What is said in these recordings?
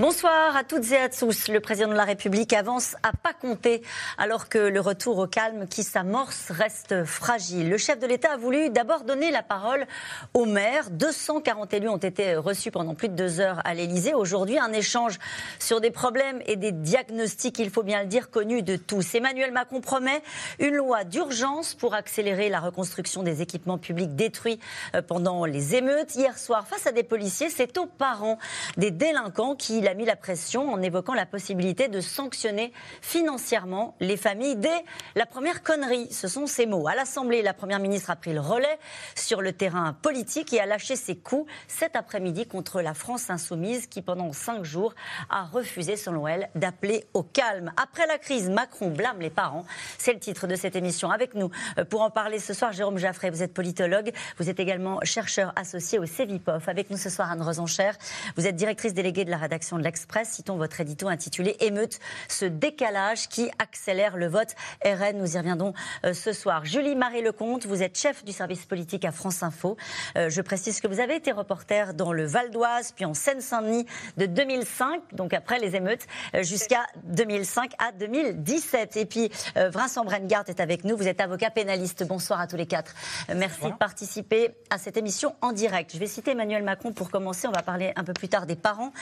Bonsoir à toutes et à tous. Le président de la République avance à pas compter alors que le retour au calme qui s'amorce reste fragile. Le chef de l'État a voulu d'abord donner la parole aux maires. 240 élus ont été reçus pendant plus de deux heures à l'Élysée. Aujourd'hui, un échange sur des problèmes et des diagnostics, il faut bien le dire, connus de tous. Emmanuel Macron promet une loi d'urgence pour accélérer la reconstruction des équipements publics détruits euh, pendant les émeutes. Hier soir, face à des policiers, c'est aux parents des délinquants qui a mis la pression en évoquant la possibilité de sanctionner financièrement les familles dès la première connerie. Ce sont ces mots. À l'Assemblée, la Première ministre a pris le relais sur le terrain politique et a lâché ses coups cet après-midi contre la France insoumise qui, pendant cinq jours, a refusé, selon elle, d'appeler au calme. Après la crise, Macron blâme les parents. C'est le titre de cette émission. Avec nous, euh, pour en parler ce soir, Jérôme Jaffray, vous êtes politologue, vous êtes également chercheur associé au CEVIPOF. Avec nous ce soir, Anne Rosencher, vous êtes directrice déléguée de la rédaction de l'Express. Citons votre édito intitulé Émeute, ce décalage qui accélère le vote RN. Nous y reviendrons euh, ce soir. Julie Marie-Lecomte, vous êtes chef du service politique à France Info. Euh, je précise que vous avez été reporter dans le Val d'Oise, puis en Seine-Saint-Denis de 2005, donc après les émeutes, euh, jusqu'à 2005 à 2017. Et puis Vincent Brengard est avec nous. Vous êtes avocat pénaliste. Bonsoir à tous les quatre. Merci de participer à cette émission en direct. Je vais citer Emmanuel Macron pour commencer. On va parler un peu plus tard des parents.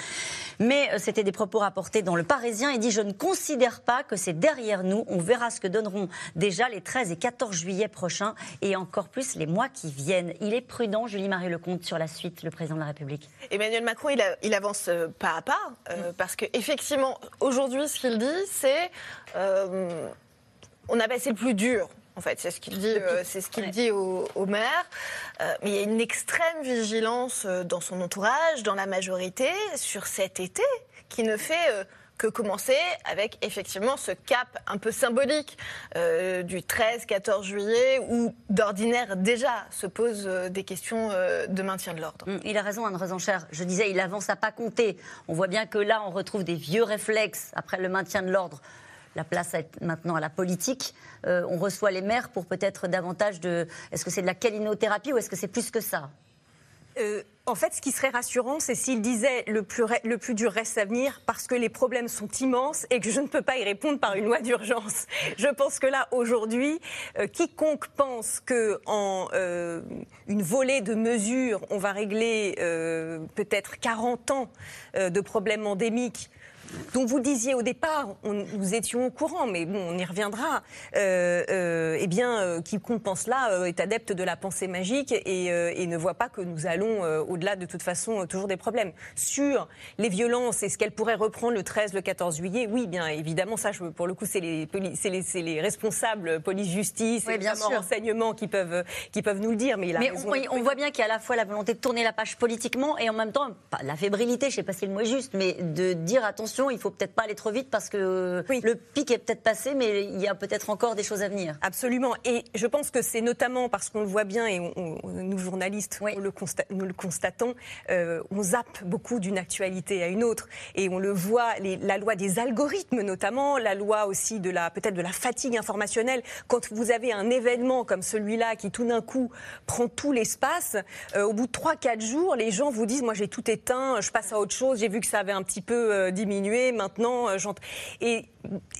Mais euh, c'était des propos rapportés dans Le Parisien. Il dit Je ne considère pas que c'est derrière nous. On verra ce que donneront déjà les 13 et 14 juillet prochains et encore plus les mois qui viennent. Il est prudent, Julie-Marie Lecomte, sur la suite, le président de la République. Emmanuel Macron, il, avance euh, pas à pas euh, mm. parce qu'effectivement, aujourd'hui, ce qu'il dit, c'est on a passé le plus dur en fait, c'est ce qu'il dit, c'est ce qu'il dit au, maire. mais il y a une extrême vigilance dans son entourage, dans la majorité, sur cet été qui ne fait euh, que commencer avec effectivement ce cap un peu symbolique euh, du 13-14 juillet où d'ordinaire déjà se posent euh, des questions de maintien de l'ordre. Hum, il a raison, Anne Rosencher. Je disais, il avance à pas compter. On voit bien que là, on retrouve des vieux réflexes après le maintien de l'ordre. La place est maintenant à la politique. on reçoit les maires pour peut-être davantage de. Est-ce que c'est de la calinothérapie ou est-ce que c'est plus que ça? Euh, en fait, ce qui serait rassurant, c'est s'il disait le plus, le plus dur reste à venir parce que les problèmes sont immenses et que je ne peux pas y répondre par une loi d'urgence. Je pense que là, aujourd'hui, euh, quiconque pense que en euh, une volée de mesures, on va régler peut-être 40 ans de problèmes endémiques dont vous disiez au départ, nous étions au courant, mais bon, on y reviendra, euh, euh, eh bien, euh, qui pense là euh, est adepte de la pensée magique et, et ne voit pas que nous allons au-delà de toute façon toujours des problèmes. Sur les violences et ce qu'elle pourrait reprendre le 13, le 14 juillet, oui, bien évidemment, ça, je, pour le coup, c'est les, les, les, responsables police-justice et bien renseignements qui peuvent, qui peuvent nous le dire. Mais, mais on, voit bien qu'il y a à la fois la volonté de tourner la page politiquement et en même temps, pas la fébrilité, je ne sais pas si le mot est juste, mais de dire attention il faut peut-être pas aller trop vite parce que le pic est peut-être passé, mais il y a peut-être encore des choses à venir. Absolument. Et je pense que c'est notamment parce qu'on le voit bien, et nous journalistes, le nous le constatons, euh, on zappe beaucoup d'une actualité à une autre. Et on le voit, la loi des algorithmes notamment, la loi aussi de la peut-être de la fatigue informationnelle. Quand vous avez un événement comme celui-là qui tout d'un coup prend tout l'espace, euh, au bout de 3-4 jours, les gens vous disent, moi j'ai tout éteint, je passe à autre chose, j'ai vu que ça avait un petit peu euh, diminué maintenant euh, j'entends. Et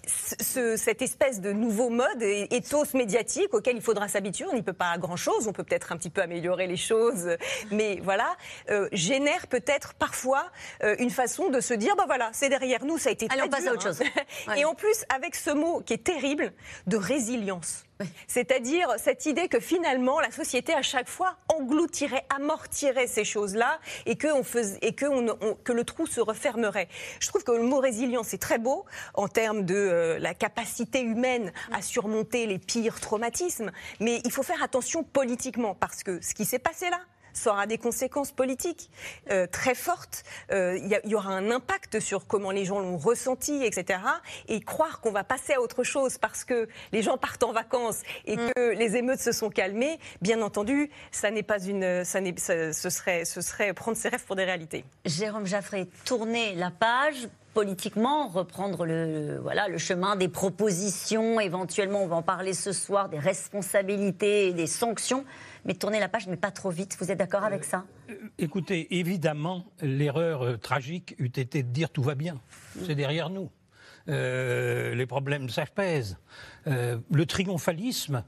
cette espèce de nouveau mode, éthos médiatique auquel il faudra s'habituer, on n'y peut pas grand-chose, on peut peut-être un petit peu améliorer les choses, mais voilà, euh, génère peut-être parfois euh, une façon de se dire, bah voilà, c'est derrière nous, ça a été très Allez, on passe à autre chose. Et en plus, avec ce mot qui est terrible, de résilience. C'est-à-dire cette idée que finalement la société à chaque fois engloutirait, amortirait ces choses-là et que, le trou se refermerait. Je trouve que le mot résilience est très beau en termes de euh, la capacité humaine à surmonter les pires traumatismes, mais il faut faire attention politiquement parce que ce qui s'est passé là, ça aura des conséquences politiques euh, très fortes. Euh, il y, aura un impact sur comment les gens l'ont ressenti, etc. Et croire qu'on va passer à autre chose parce que les gens partent en vacances et mm. que les émeutes se sont calmées, bien entendu, ça n'est pas une, ça, ce serait, ce serait prendre ses rêves pour des réalités. Jérôme Jaffré, tourner la page politiquement, reprendre le, voilà, le chemin des propositions, éventuellement, on va en parler ce soir, des responsabilités et des sanctions, mais tourner la page, mais pas trop vite. Vous êtes d'accord avec ça? Euh, Écoutez, évidemment, l'erreur euh, tragique eût été de dire tout va bien. C'est derrière nous. Euh, les problèmes s'apaisent. Euh, le triomphalisme,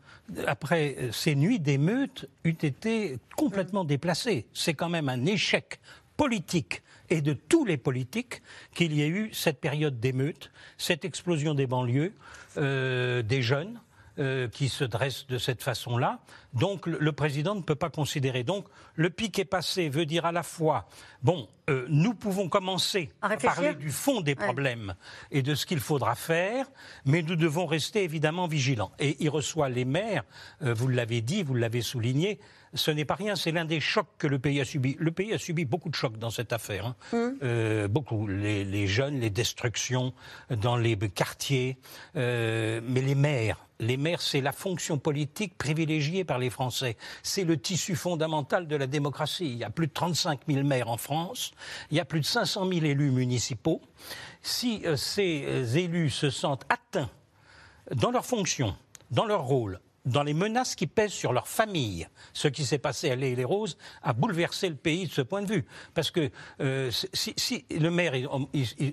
après ces nuits d'émeutes, eût été complètement déplacé. C'est quand même un échec politique et de tous les politiques qu'il y ait eu cette période d'émeute, cette explosion des banlieues, des jeunes. Qui se dressent de cette façon-là. Donc le, président ne peut pas considérer. Donc le pic est passé veut dire à la fois, bon, euh, nous pouvons commencer à, parler du fond des problèmes et de ce qu'il faudra faire, mais nous devons rester évidemment vigilants. Et il reçoit les maires, vous l'avez dit, vous l'avez souligné, ce n'est pas rien, c'est l'un des chocs que le pays a subi. Le pays a subi beaucoup de chocs dans cette affaire. Hein. Hum. Euh, beaucoup. Les, jeunes, les destructions dans les quartiers, euh, mais les maires. Les maires, c'est la fonction politique privilégiée par les Français. C'est le tissu fondamental de la démocratie. Il y a plus de 35 000 maires en France. Il y a plus de 500 000 élus municipaux. Si euh, ces élus se sentent atteints dans leur fonction, dans leur rôle, dans les menaces qui pèsent sur leur famille. Ce qui s'est passé à Les les Roses a bouleversé le pays de ce point de vue. Parce que euh, si, le maire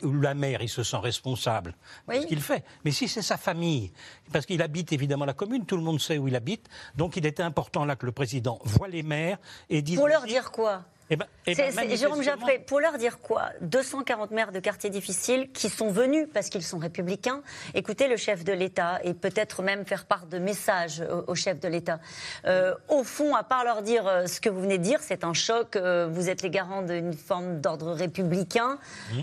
ou la mère, il se sent responsable de ce qu'il fait, mais si c'est sa famille, parce qu'il habite évidemment la commune, tout le monde sait où il habite, donc il était important là que le président voit les maires et dise... Pour leur dire quoi? Eh ben, eh ben, Jérôme Jaffré, pour leur dire quoi? 240 maires de quartiers difficiles qui sont venus parce qu'ils sont républicains écouter le chef de l'État et peut-être même faire part de messages au, chef de l'État. Euh, au fond, à part leur dire euh, ce que vous venez de dire, c'est un choc, euh, vous êtes les garants d'une forme d'ordre républicain. Mmh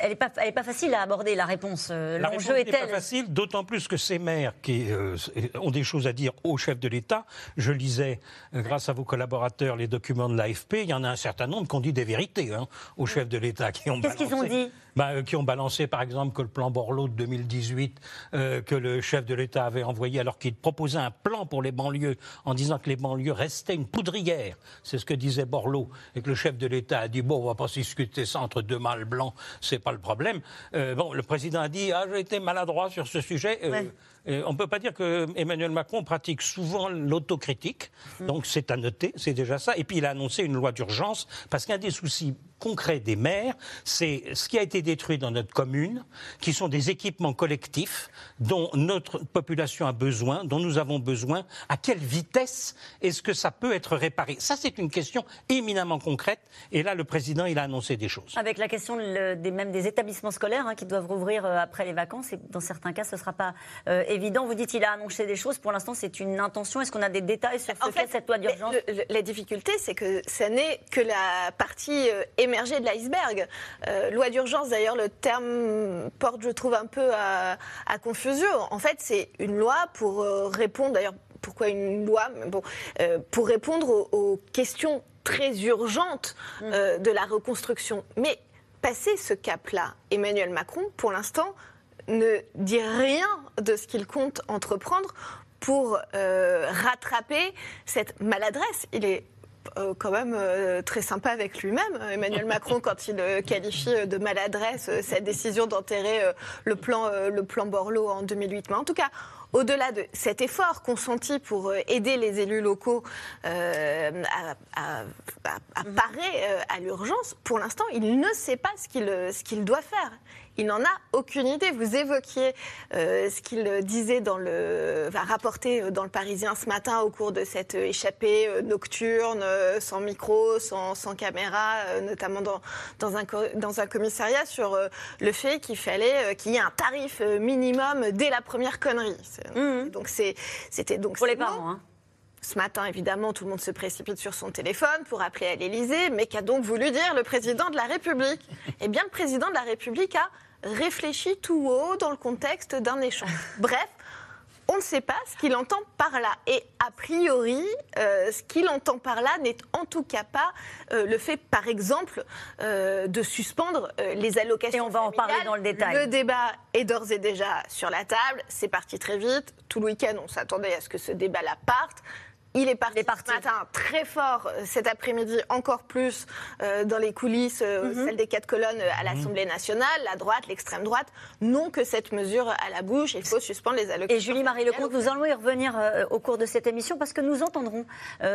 elle n'est pas, pas, facile à aborder, la réponse. Euh, l'enjeu est, pas facile, d'autant plus que ces maires qui euh, ont des choses à dire au chef de l'État, je lisais, euh, grâce à vos collaborateurs, les documents de l'AFP, il y en a un certain nombre qui ont dit des vérités hein, au chef de l'État. Qu'est-ce qu'ils ont dit? Bah, qui ont balancé, par exemple, que le plan Borloo de 2018, que le chef de l'État avait envoyé, alors qu'il proposait un plan pour les banlieues, en disant que les banlieues restaient une poudrière. C'est ce que disait Borloo. Et que le chef de l'État a dit, bon, on va pas discuter ça entre deux mâles blancs c'est pas le problème. Euh, bon, le président a dit ah j'ai été maladroit sur ce sujet. Euh, on ne peut pas dire que Emmanuel Macron pratique souvent l'autocritique, hum. donc c'est à noter, c'est déjà ça. Et puis il a annoncé une loi d'urgence parce qu'un des soucis concret des maires, c'est ce qui a été détruit dans notre commune, qui sont des équipements collectifs dont notre population a besoin, dont nous avons besoin. À quelle vitesse est-ce que ça peut être réparé? Ça, c'est une question éminemment concrète. Et là, le président, il a annoncé des choses. Avec la question des, même des établissements scolaires hein, qui doivent rouvrir euh, après les vacances, et dans certains cas, ce ne sera pas euh, évident. Vous dites qu'il a annoncé des choses. Pour l'instant, c'est une intention. Est-ce qu'on a des détails sur ce qu'est cette loi d'urgence La difficulté, c'est que ça n'est que la partie euh, émerger de l'iceberg. Euh, loi d'urgence, d'ailleurs, le terme porte, je trouve, un peu à, confusion. En fait, c'est une loi pour euh, répondre, d'ailleurs, pourquoi une loi bon, Pour répondre aux, questions très urgentes mm. de la reconstruction. Mais passer ce cap-là, Emmanuel Macron, pour l'instant, ne dit rien de ce qu'il compte entreprendre pour rattraper cette maladresse. Il est euh, quand même euh, très sympa avec lui-même, Emmanuel Macron, quand il euh, qualifie de maladresse cette décision d'enterrer le plan, le plan Borloo en 2008. Mais en tout cas, au-delà de cet effort consenti pour aider les élus locaux à, parer à l'urgence, pour l'instant, il ne sait pas ce qu'il ce qu'il doit faire il n'en a aucune idée. Vous évoquiez euh, ce qu'il disait dans le, va rapporter dans le Parisien ce matin au cours de cette échappée euh, nocturne, euh, sans micro, sans, caméra, notamment dans, dans, un, dans un commissariat, sur le fait qu'il fallait qu'il y ait un tarif minimum dès la première connerie. Mmh. Donc c'était donc pour les parents. Hein. Ce matin, évidemment, tout le monde se précipite sur son téléphone pour appeler à l'Élysée, mais qu'a donc voulu dire le président de la République? Eh bien, le président de la République a réfléchi tout haut dans le contexte d'un échange. Bref, on ne sait pas ce qu'il entend par là. Et a priori, euh, ce qu'il entend par là n'est en tout cas pas euh, le fait, par exemple, euh, de suspendre les allocations. Et on va en parler dans le détail. Le débat est d'ores et déjà sur la table. C'est parti très vite. Tout le week-end, on s'attendait à ce que ce débat-là parte. Il est parti, ce matin très fort, euh, cet après-midi encore plus euh, dans les coulisses, euh, mhm. celle des quatre colonnes à mhm. l'Assemblée nationale. La droite, l'extrême droite n'ont que cette mesure à la bouche. Il faut suspendre les allocations. Et Julie-Marie Lecomte, nous allons y revenir au cours de cette émission parce que nous entendrons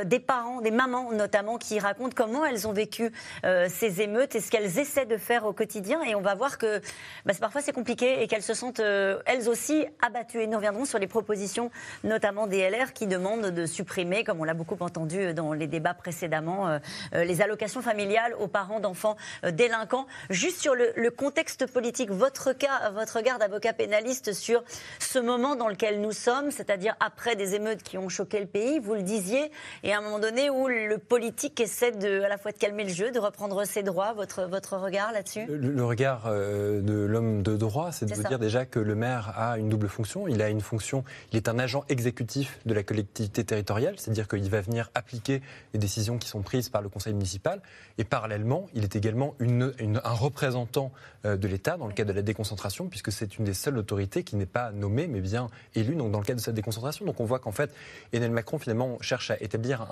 des parents, des mamans notamment, qui racontent comment elles ont vécu ces émeutes et ce qu'elles essaient de faire au quotidien. Et on va voir que bah, parfois c'est compliqué et qu'elles se sentent elles aussi abattues. Et nous reviendrons sur les propositions, notamment des LR, qui demandent de supprimer comme on l'a beaucoup entendu dans les débats précédemment, euh, euh, les allocations familiales aux parents d'enfants euh, délinquants. Juste sur le, contexte politique, votre cas, votre regard d'avocat pénaliste sur ce moment dans lequel nous sommes, c'est-à-dire après des émeutes qui ont choqué le pays, vous le disiez, et à un moment donné où le politique essaie de, à la fois de calmer le jeu, de reprendre ses droits. Votre, votre regard là-dessus? Le, regard de l'homme de droit, c'est de vous dire déjà que le maire a une double fonction. Il a une fonction, il est un agent exécutif de la collectivité territoriale, c'est-à-dire qu'il va venir appliquer les décisions qui sont prises par le conseil municipal, et parallèlement, il est également un représentant euh, de l'État dans le cadre de la déconcentration, puisque c'est une des seules autorités qui n'est pas nommée, mais bien élue donc dans le cadre de cette déconcentration. Donc on voit qu'en fait, Emmanuel Macron finalement cherche à établir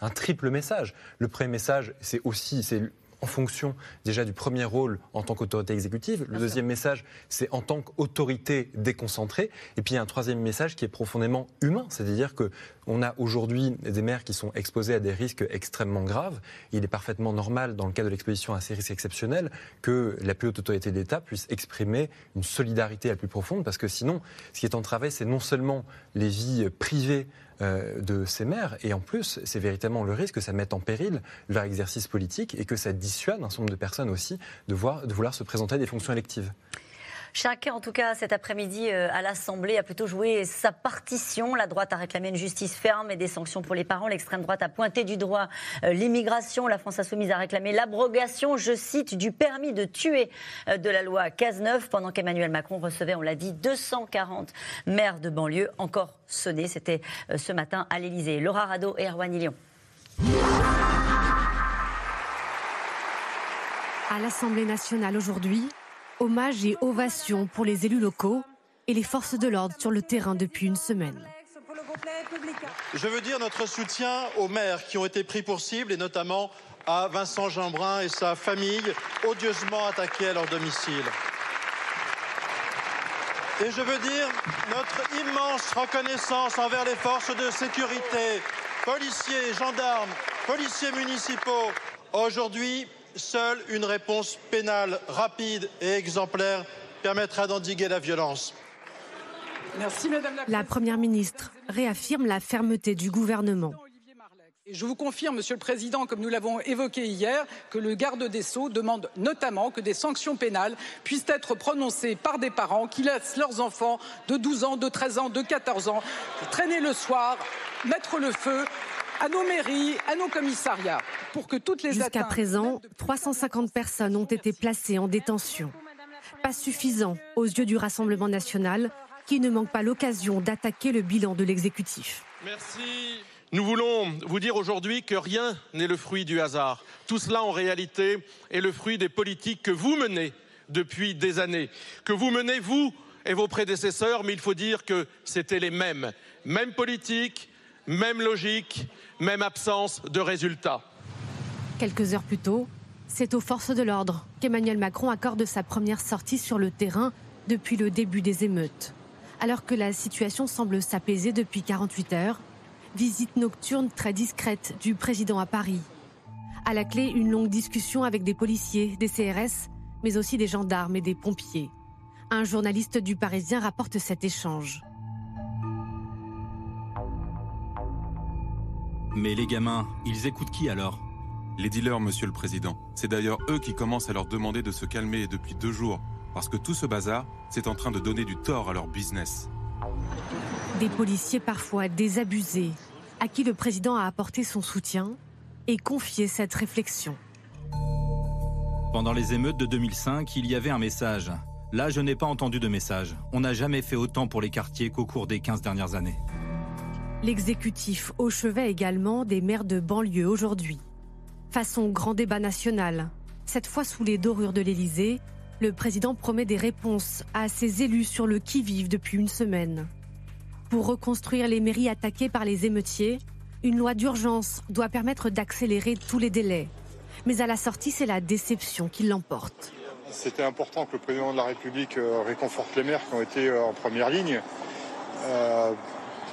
un, triple message. Le premier message, c'est aussi, en fonction déjà du premier rôle en tant qu'autorité exécutive. Le deuxième message, c'est en tant qu'autorité déconcentrée. Et puis il y a un troisième message qui est profondément humain, c'est-à-dire que on a aujourd'hui des maires qui sont exposés à des risques extrêmement graves. Il est parfaitement normal, dans le cas de l'exposition à ces risques exceptionnels, que la plus haute autorité d'État puisse exprimer une solidarité la plus profonde, parce que sinon, ce qui est entravé, c'est non seulement les vies privées euh, de ces maires. Et en plus, c'est véritablement le risque que ça mette en péril leur exercice politique et que ça dissuade un certain nombre de personnes aussi de, vouloir se présenter à des fonctions électives. Chacun, en tout cas, cet après-midi euh, à l'Assemblée, a plutôt joué sa partition. La droite a réclamé une justice ferme et des sanctions pour les parents. L'extrême droite a pointé du droit euh, l'immigration. La France insoumise a réclamé l'abrogation, je cite, du permis de tuer euh, de la loi Cazeneuve, pendant qu'Emmanuel Macron recevait, on l'a dit, 240 maires de banlieue encore sonnés. C'était ce matin à l'Élysée. Laura Rado et Erwan Lyon. À l'Assemblée nationale aujourd'hui, Hommage et ovation pour les élus locaux et les forces de l'ordre sur le terrain depuis une semaine. Je veux dire notre soutien aux maires qui ont été pris pour cible et notamment à Vincent Jeanbrun et sa famille odieusement attaqués à leur domicile. Et je veux dire notre immense reconnaissance envers les forces de sécurité, policiers, gendarmes, policiers municipaux. Aujourd'hui, seule une réponse pénale rapide et exemplaire permettra d'endiguer la violence. Merci, Madame la, la Première ministre réaffirme la fermeté du gouvernement. Je vous confirme, Monsieur le Président, comme nous l'avons évoqué hier, que le garde des Sceaux demande notamment que des sanctions pénales puissent être prononcées par des parents qui laissent leurs enfants de 12 ans, de 13 ans, de 14 ans traîner le soir, mettre le feu à nos mairies, à nos commissariats, pour que toutes les Jusqu'à présent, 350 personnes ont été placées en détention. Pas suffisant aux yeux du Rassemblement national, qui ne manque pas l'occasion d'attaquer le bilan de l'exécutif. Merci. Nous voulons vous dire aujourd'hui que rien n'est le fruit du hasard. Tout cela, en réalité, est le fruit des politiques que vous menez depuis des années, que vous menez, vous et vos prédécesseurs, mais il faut dire que c'était les mêmes. Mêmes politiques, même logique, même absence de résultats. Quelques heures plus tôt, c'est aux forces de l'ordre qu'Emmanuel Macron accorde sa première sortie sur le terrain depuis le début des émeutes. Alors que la situation semble s'apaiser depuis 48 heures, visite nocturne très discrète du président à Paris. À la clé, une longue discussion avec des policiers, des CRS, mais aussi des gendarmes et des pompiers. Un journaliste du Parisien rapporte cet échange. Mais les gamins, ils écoutent qui alors? Les dealers, monsieur le président. C'est d'ailleurs eux qui commencent à leur demander de se calmer depuis deux jours, parce que tout ce bazar, c'est en train de donner du tort à leur business. Des policiers parfois désabusés, à qui le président a apporté son soutien et confié cette réflexion. Pendant les émeutes de 2005, il y avait un message. Là, je n'ai pas entendu de message. On n'a jamais fait autant pour les quartiers qu'au cours des 15 dernières années. L'exécutif au chevet également des maires de banlieue aujourd'hui. Façon grand débat national, cette fois sous les dorures de l'Élysée, le président promet des réponses à ses élus sur le qui-vive depuis une semaine. Pour reconstruire les mairies attaquées par les émeutiers, une loi d'urgence doit permettre d'accélérer tous les délais. Mais à la sortie, c'est la déception qui l'emporte. C'était important que le président de la République euh, réconforte les maires qui ont été euh, en première ligne. Euh,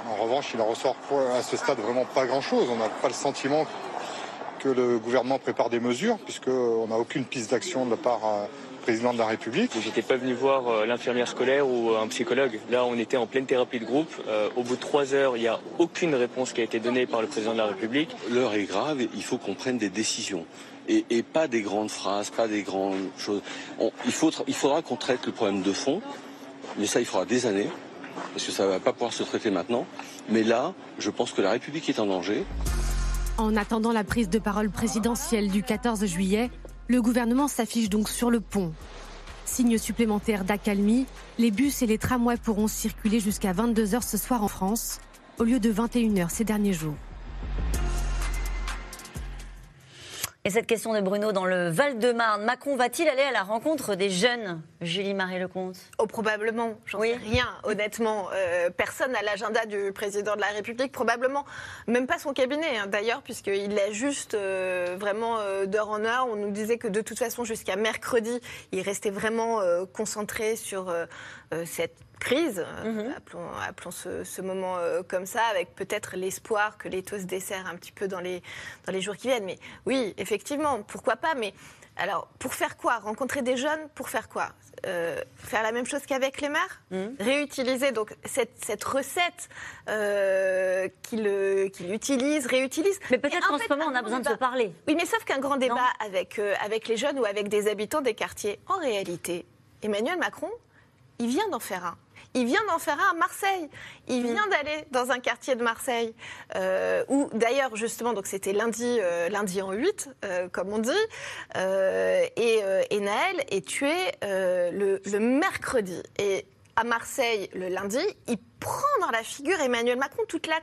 en revanche, il en ressort à ce stade vraiment pas grand-chose. On n'a pas le sentiment que le gouvernement prépare des mesures, puisqu'on n'a aucune piste d'action de la part du président de la République. J'étais pas venu voir l'infirmière scolaire ou un psychologue. Là, on était en pleine thérapie de groupe. Au bout de trois heures, il n'y a aucune réponse qui a été donnée par le président de la République. L'heure est grave, il faut qu'on prenne des décisions et, pas des grandes phrases, pas des grandes choses. il, faudra qu'on traite le problème de fond, mais ça, il faudra des années, parce que ça ne va pas pouvoir se traiter maintenant. Mais là, je pense que la République est en danger. En attendant la prise de parole présidentielle du 14 juillet, le gouvernement s'affiche donc sur le pont. Signe supplémentaire d'accalmie, les bus et les tramways pourront circuler jusqu'à 22h ce soir en France, au lieu de 21h ces derniers jours. Et cette question de Bruno dans le Val-de-Marne, Macron va-t-il aller à la rencontre des jeunes Julie Marie-Lecomte Oh, probablement, j'en sais rien, honnêtement. Euh, personne à l'agenda du président de la République, probablement même pas son cabinet hein, d'ailleurs, puisqu'il est juste euh, vraiment euh, d'heure en heure. On nous disait que de toute façon, jusqu'à mercredi, il restait vraiment concentré sur cette crise, mhm. appelons, ce, moment euh, comme ça, avec peut-être l'espoir que les taux se desserrent un petit peu dans les, dans les jours qui viennent. Mais oui, effectivement, pourquoi pas Mais alors, pour faire quoi? Rencontrer des jeunes, pour faire quoi? Euh, Faire la même chose qu'avec les maires mhm. Réutiliser donc cette, cette recette euh, qu'il utilise, réutilise. Mais peut-être qu'en ce moment, on a besoin de se parler. Oui, mais sauf qu'un grand débat avec, avec les jeunes ou avec des habitants des quartiers, en réalité, Emmanuel Macron, il vient d'en faire un. Il vient d'en faire un à Marseille. Il vient mm. d'aller dans un quartier de Marseille euh, où, d'ailleurs, justement, donc c'était lundi, euh, lundi en 8, euh, comme on dit, et, et, Naël est tué le, le mercredi. Et à Marseille, le lundi, il prend dans la figure Emmanuel Macron toute la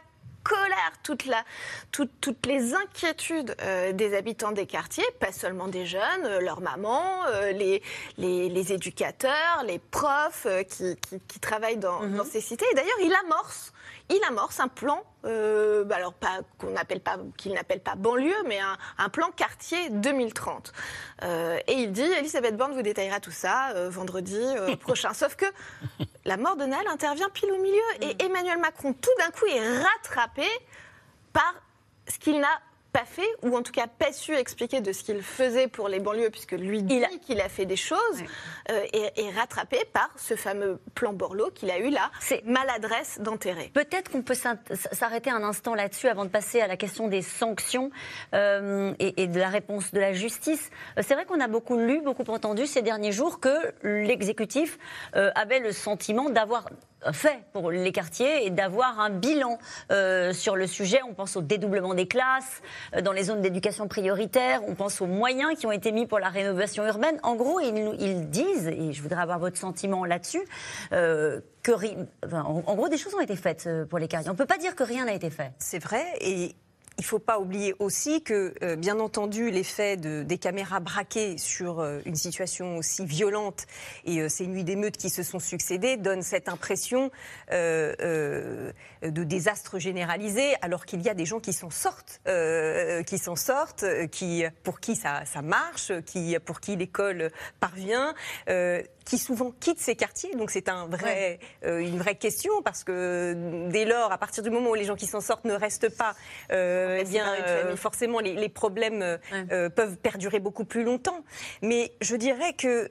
colère, toute la, toutes les inquiétudes euh, des habitants des quartiers, pas seulement des jeunes, euh, leurs mamans, euh, les, les, éducateurs, les profs qui, qui, travaillent dans, mhm. dans, ces cités. Et d'ailleurs, il amorce il amorce un plan, euh, bah alors pas qu'on n'appelle pas, qu'il n'appelle pas banlieue, mais un, plan quartier 2030. Euh, et il dit, Elisabeth Borne vous détaillera tout ça euh, vendredi prochain. Sauf que la mort de Naël intervient pile au milieu et mm. Emmanuel Macron tout d'un coup est rattrapé par ce qu'il n'a pas fait, ou en tout cas pas su expliquer de ce qu'il faisait pour les banlieues, puisque lui dit qu'il a fait des choses, euh, et, rattrapé par ce fameux plan Borloo qu'il a eu là, c'est maladresse d'enterrer. Peut-être qu'on peut, s'arrêter un instant là-dessus avant de passer à la question des sanctions euh, et, de la réponse de la justice. Euh, c'est vrai qu'on a beaucoup lu, beaucoup entendu ces derniers jours que l'exécutif avait le sentiment d'avoir fait pour les quartiers et d'avoir un bilan euh, sur le sujet. On pense au dédoublement des classes euh, dans les zones d'éducation prioritaire, on pense aux moyens qui ont été mis pour la rénovation urbaine. En gros, ils, disent, et je voudrais avoir votre sentiment là-dessus, euh, que, en, gros, des choses ont été faites pour les quartiers. On ne peut pas dire que rien n'a été fait. C'est vrai, et il ne faut pas oublier aussi que, euh, bien entendu, l'effet de, des caméras braquées sur euh, une situation aussi violente et euh, ces nuits d'émeutes qui se sont succédées donnent cette impression de désastre généralisé, alors qu'il y a des gens qui s'en sortent, qui s'en sortent, qui, pour qui ça, ça marche, qui, pour qui l'école parvient qui souvent quittent ces quartiers. Donc c'est un vrai, euh, une vraie question parce que dès lors, à partir du moment où les gens qui s'en sortent ne restent pas, euh, eh bien euh, forcément les, problèmes peuvent perdurer beaucoup plus longtemps. Mais je dirais que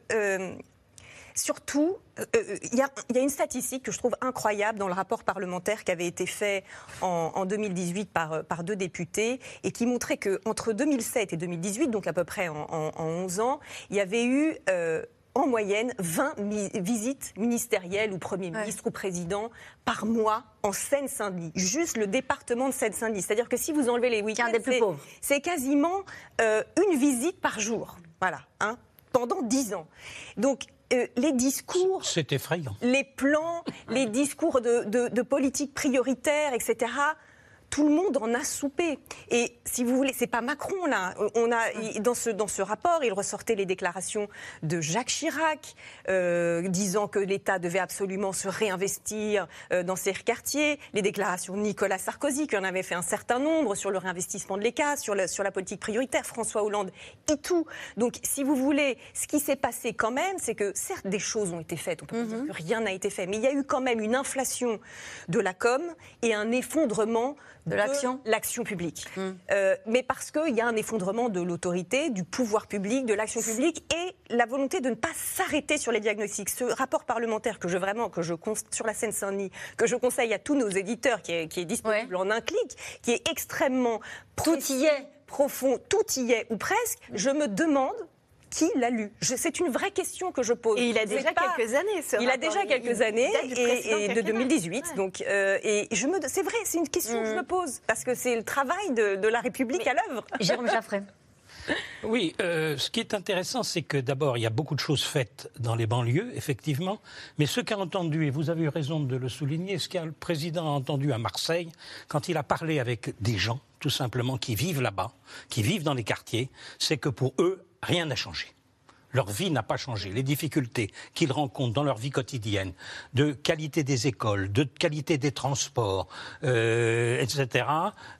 Surtout, il y, a une statistique que je trouve incroyable dans le rapport parlementaire qui avait été fait en, 2018 par, par, deux députés et qui montrait qu'entre 2007 et 2018, donc à peu près en, en 11 ans, il y avait eu en moyenne 20 visites ministérielles ou Premier ministre ou président par mois en Seine-Saint-Denis. Juste le département de Seine-Saint-Denis. C'est-à-dire que si vous enlevez les week-ends, c'est quasiment euh, une visite par jour. Voilà. Hein pendant dix ans. Donc euh, les discours. C'est effrayant. Les plans, les discours de, de, de politique prioritaire, etc tout le monde en a soupé. Et si vous voulez, c'est pas Macron là. On a dans ce dans ce rapport, il ressortait les déclarations de Jacques Chirac euh, disant que l'État devait absolument se réinvestir euh, dans ces quartiers. Les déclarations de Nicolas Sarkozy qui en avait fait un certain nombre sur le réinvestissement de l'État, sur sur la politique prioritaire. François Hollande et tout. Donc, si vous voulez, ce qui s'est passé quand même, c'est que certes des choses ont été faites. On peut pas dire mhm. que rien n'a été fait, mais il y a eu quand même une inflation de la com et un effondrement de l'action L'action publique. Hmm. Euh, mais parce qu'il y a un effondrement de l'autorité, du pouvoir public, de l'action publique et la volonté de ne pas s'arrêter sur les diagnostics. Ce rapport parlementaire que je vraiment, que je sur la Seine-Saint-Denis, que je conseille à tous nos éditeurs, qui est, qui est disponible en un clic, qui est extrêmement tout y est profond, tout y est ou presque. Je me demande qui l'a lu? C'est une vraie question que je pose. Et il a déjà quelques années, ce Il a déjà quelques années, et, de 2018. Donc, euh, et je me, c'est vrai, c'est une question que je mm. me pose, parce que c'est le travail de, la République à l'œuvre. Jérôme Jaffray. Oui, euh, ce qui est intéressant, c'est que d'abord, il y a beaucoup de choses faites dans les banlieues, effectivement, mais ce qu'a entendu, et vous avez eu raison de le souligner, ce qu'a le président a entendu à Marseille, quand il a parlé avec des gens, tout simplement, qui vivent là-bas, qui vivent dans les quartiers, c'est que pour eux, rien n'a changé. Leur vie n'a pas changé. Les difficultés qu'ils rencontrent dans leur vie quotidienne, de qualité des écoles, de qualité des transports, euh, etc.,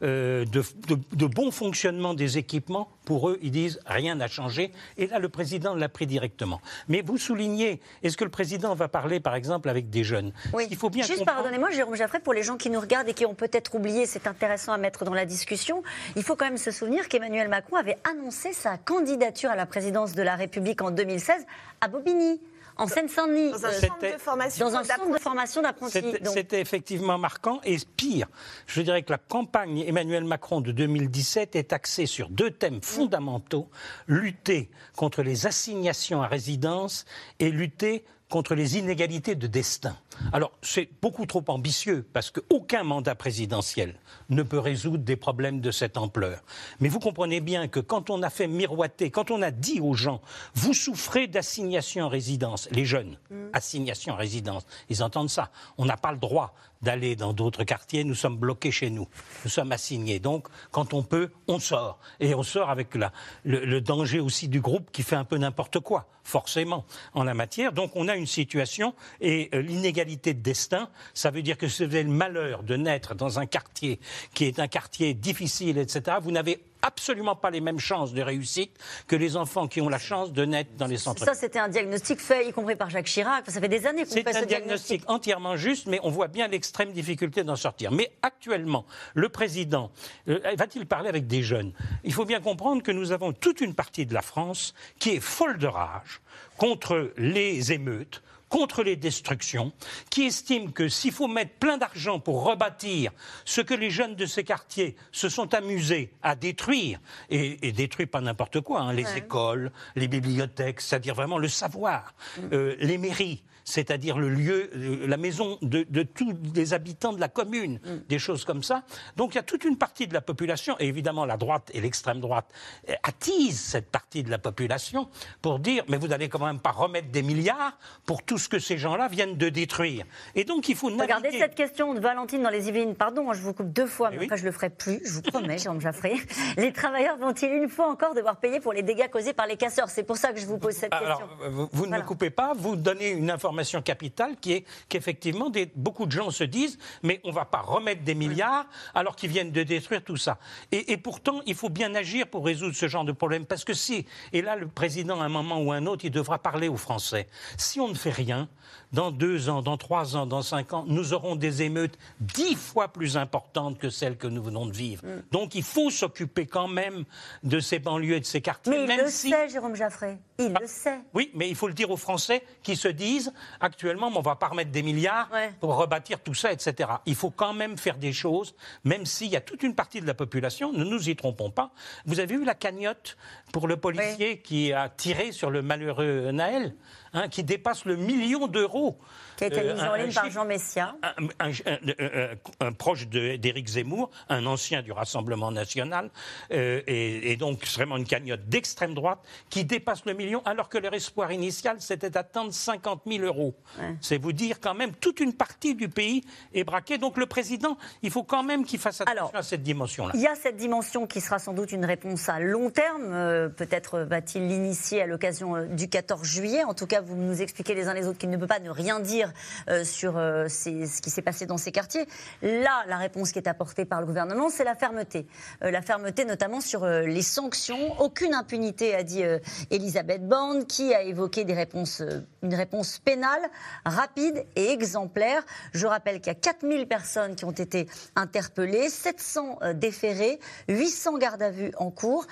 euh, de, de, bon fonctionnement des équipements, pour eux, ils disent rien n'a changé. Et là, le président l'a pris directement. Mais vous soulignez, est-ce que le président va parler, par exemple, avec des jeunes? Oui. Il faut bien Juste pardonnez-moi, Jérôme Jaffray, pour les gens qui nous regardent et qui ont peut-être oublié, c'est intéressant à mettre dans la discussion. Il faut quand même se souvenir qu'Emmanuel Macron avait annoncé sa candidature à la présidence de la République en 2016 à Bobigny en Seine-Saint-Denis. Dans un centre de formation Dans un centre de formation d'apprentis. C'était effectivement marquant. Et pire, je dirais que la campagne Emmanuel Macron de 2017 est axée sur deux thèmes fondamentaux. Lutter contre les assignations à résidence et lutter contre les inégalités de destin. Alors, c'est beaucoup trop ambitieux parce qu'aucun mandat présidentiel ne peut résoudre des problèmes de cette ampleur. Mais vous comprenez bien que quand on a fait miroiter, quand on a dit aux gens, vous souffrez d'assignation en résidence, les jeunes, mm. assignation en résidence, ils entendent ça. On n'a pas le droit d'aller dans d'autres quartiers, nous sommes bloqués chez nous, nous sommes assignés. Donc, quand on peut, on sort. Et on sort avec la, le, danger aussi du groupe qui fait un peu n'importe quoi, forcément, en la matière. Donc, on a une situation et euh, l'inégalité de destin, ça veut dire que si vous avez le malheur de naître dans un quartier qui est un quartier difficile, etc., vous n'avez absolument pas les mêmes chances de réussite que les enfants qui ont la chance de naître dans les centres. Ça, c'était un diagnostic fait, y compris par Jacques Chirac. Ça fait des années qu'on fait ce diagnostic. C'est un diagnostic entièrement juste, mais on voit bien l'extrême difficulté d'en sortir. Mais actuellement, le président euh, va-t-il parler avec des jeunes? Il faut bien comprendre que nous avons toute une partie de la France qui est folle de rage contre les émeutes, contre les destructions, qui estime que s'il faut mettre plein d'argent pour rebâtir ce que les jeunes de ces quartiers se sont amusés à détruire, et, détruire pas n'importe quoi, hein, les écoles, les bibliothèques, c'est-à-dire vraiment le savoir, mm. euh, les mairies, c'est-à-dire le lieu, euh, la maison de, tous les habitants de la commune, mm. des choses comme ça. Donc il y a toute une partie de la population, et évidemment la droite et l'extrême droite euh, attisent cette partie de la population pour dire mais vous n'allez quand même pas remettre des milliards pour tout ce que ces gens-là viennent de détruire. Et donc il faut naviguer. Regardez cette question de Valentine dans les Yvelines. Pardon, je vous coupe deux fois, mais, après je le ferai plus, je vous promets, Jean Jaffré. Les travailleurs vont-ils une fois encore devoir payer pour les dégâts causés par les casseurs? C'est pour ça que je vous pose cette question. Alors, vous, ne me coupez pas, vous donnez une information information capitale qui est qu'effectivement, beaucoup de gens se disent mais on ne va pas remettre des milliards alors qu'ils viennent de détruire tout ça. Et, pourtant, il faut bien agir pour résoudre ce genre de problème. Parce que si, et là, le président, à un moment ou un autre, il devra parler aux Français. Si on ne fait rien, dans deux ans, dans trois ans, dans cinq ans, nous aurons des émeutes dix fois plus importantes que celles que nous venons de vivre. Mm. Donc il faut s'occuper quand même de ces banlieues et de ces quartiers. Mais il le sait, Jérôme Jaffray. Il ah, le sait. Oui, mais il faut le dire aux Français qui se disent actuellement, on ne va pas remettre des milliards pour rebâtir tout ça, etc. Il faut quand même faire des choses, même s'il y a toute une partie de la population, ne nous y trompons pas. Vous avez vu la cagnotte pour le policier qui a tiré sur le malheureux Naël, hein, qui dépasse le million d'euros. Qui a été Euh, mise un- en ligne par Jean Messia. un, un- un- un- un proche d'Éric Zemmour, un ancien du Rassemblement national, euh, et, et donc vraiment une cagnotte d'extrême droite qui dépasse le million, alors que leur espoir initial, c'était d'atteindre 50 000 euros. C'est vous dire quand même, toute une partie du pays est braquée. Donc le président, il faut quand même qu'il fasse attention à cette dimension-là. Il y a cette dimension qui sera sans doute une réponse à long terme. Euh, Peut-être va-t-il l'initier à l'occasion euh, du 14 juillet. En tout cas, vous nous expliquez les uns les autres qu'il ne peut pas ne rien dire euh, sur euh, ce qui s'est passé dans ces quartiers. Là, la réponse qui est apportée par le gouvernement, c'est la fermeté. Euh, la fermeté notamment sur les sanctions. Aucune impunité, a dit Elisabeth Borne, qui a évoqué une réponse pénale rapide et exemplaire. Je rappelle qu'il y a 4000 personnes qui ont été interpellées, 700 euh, déférés, 800 gardes à vue en cours,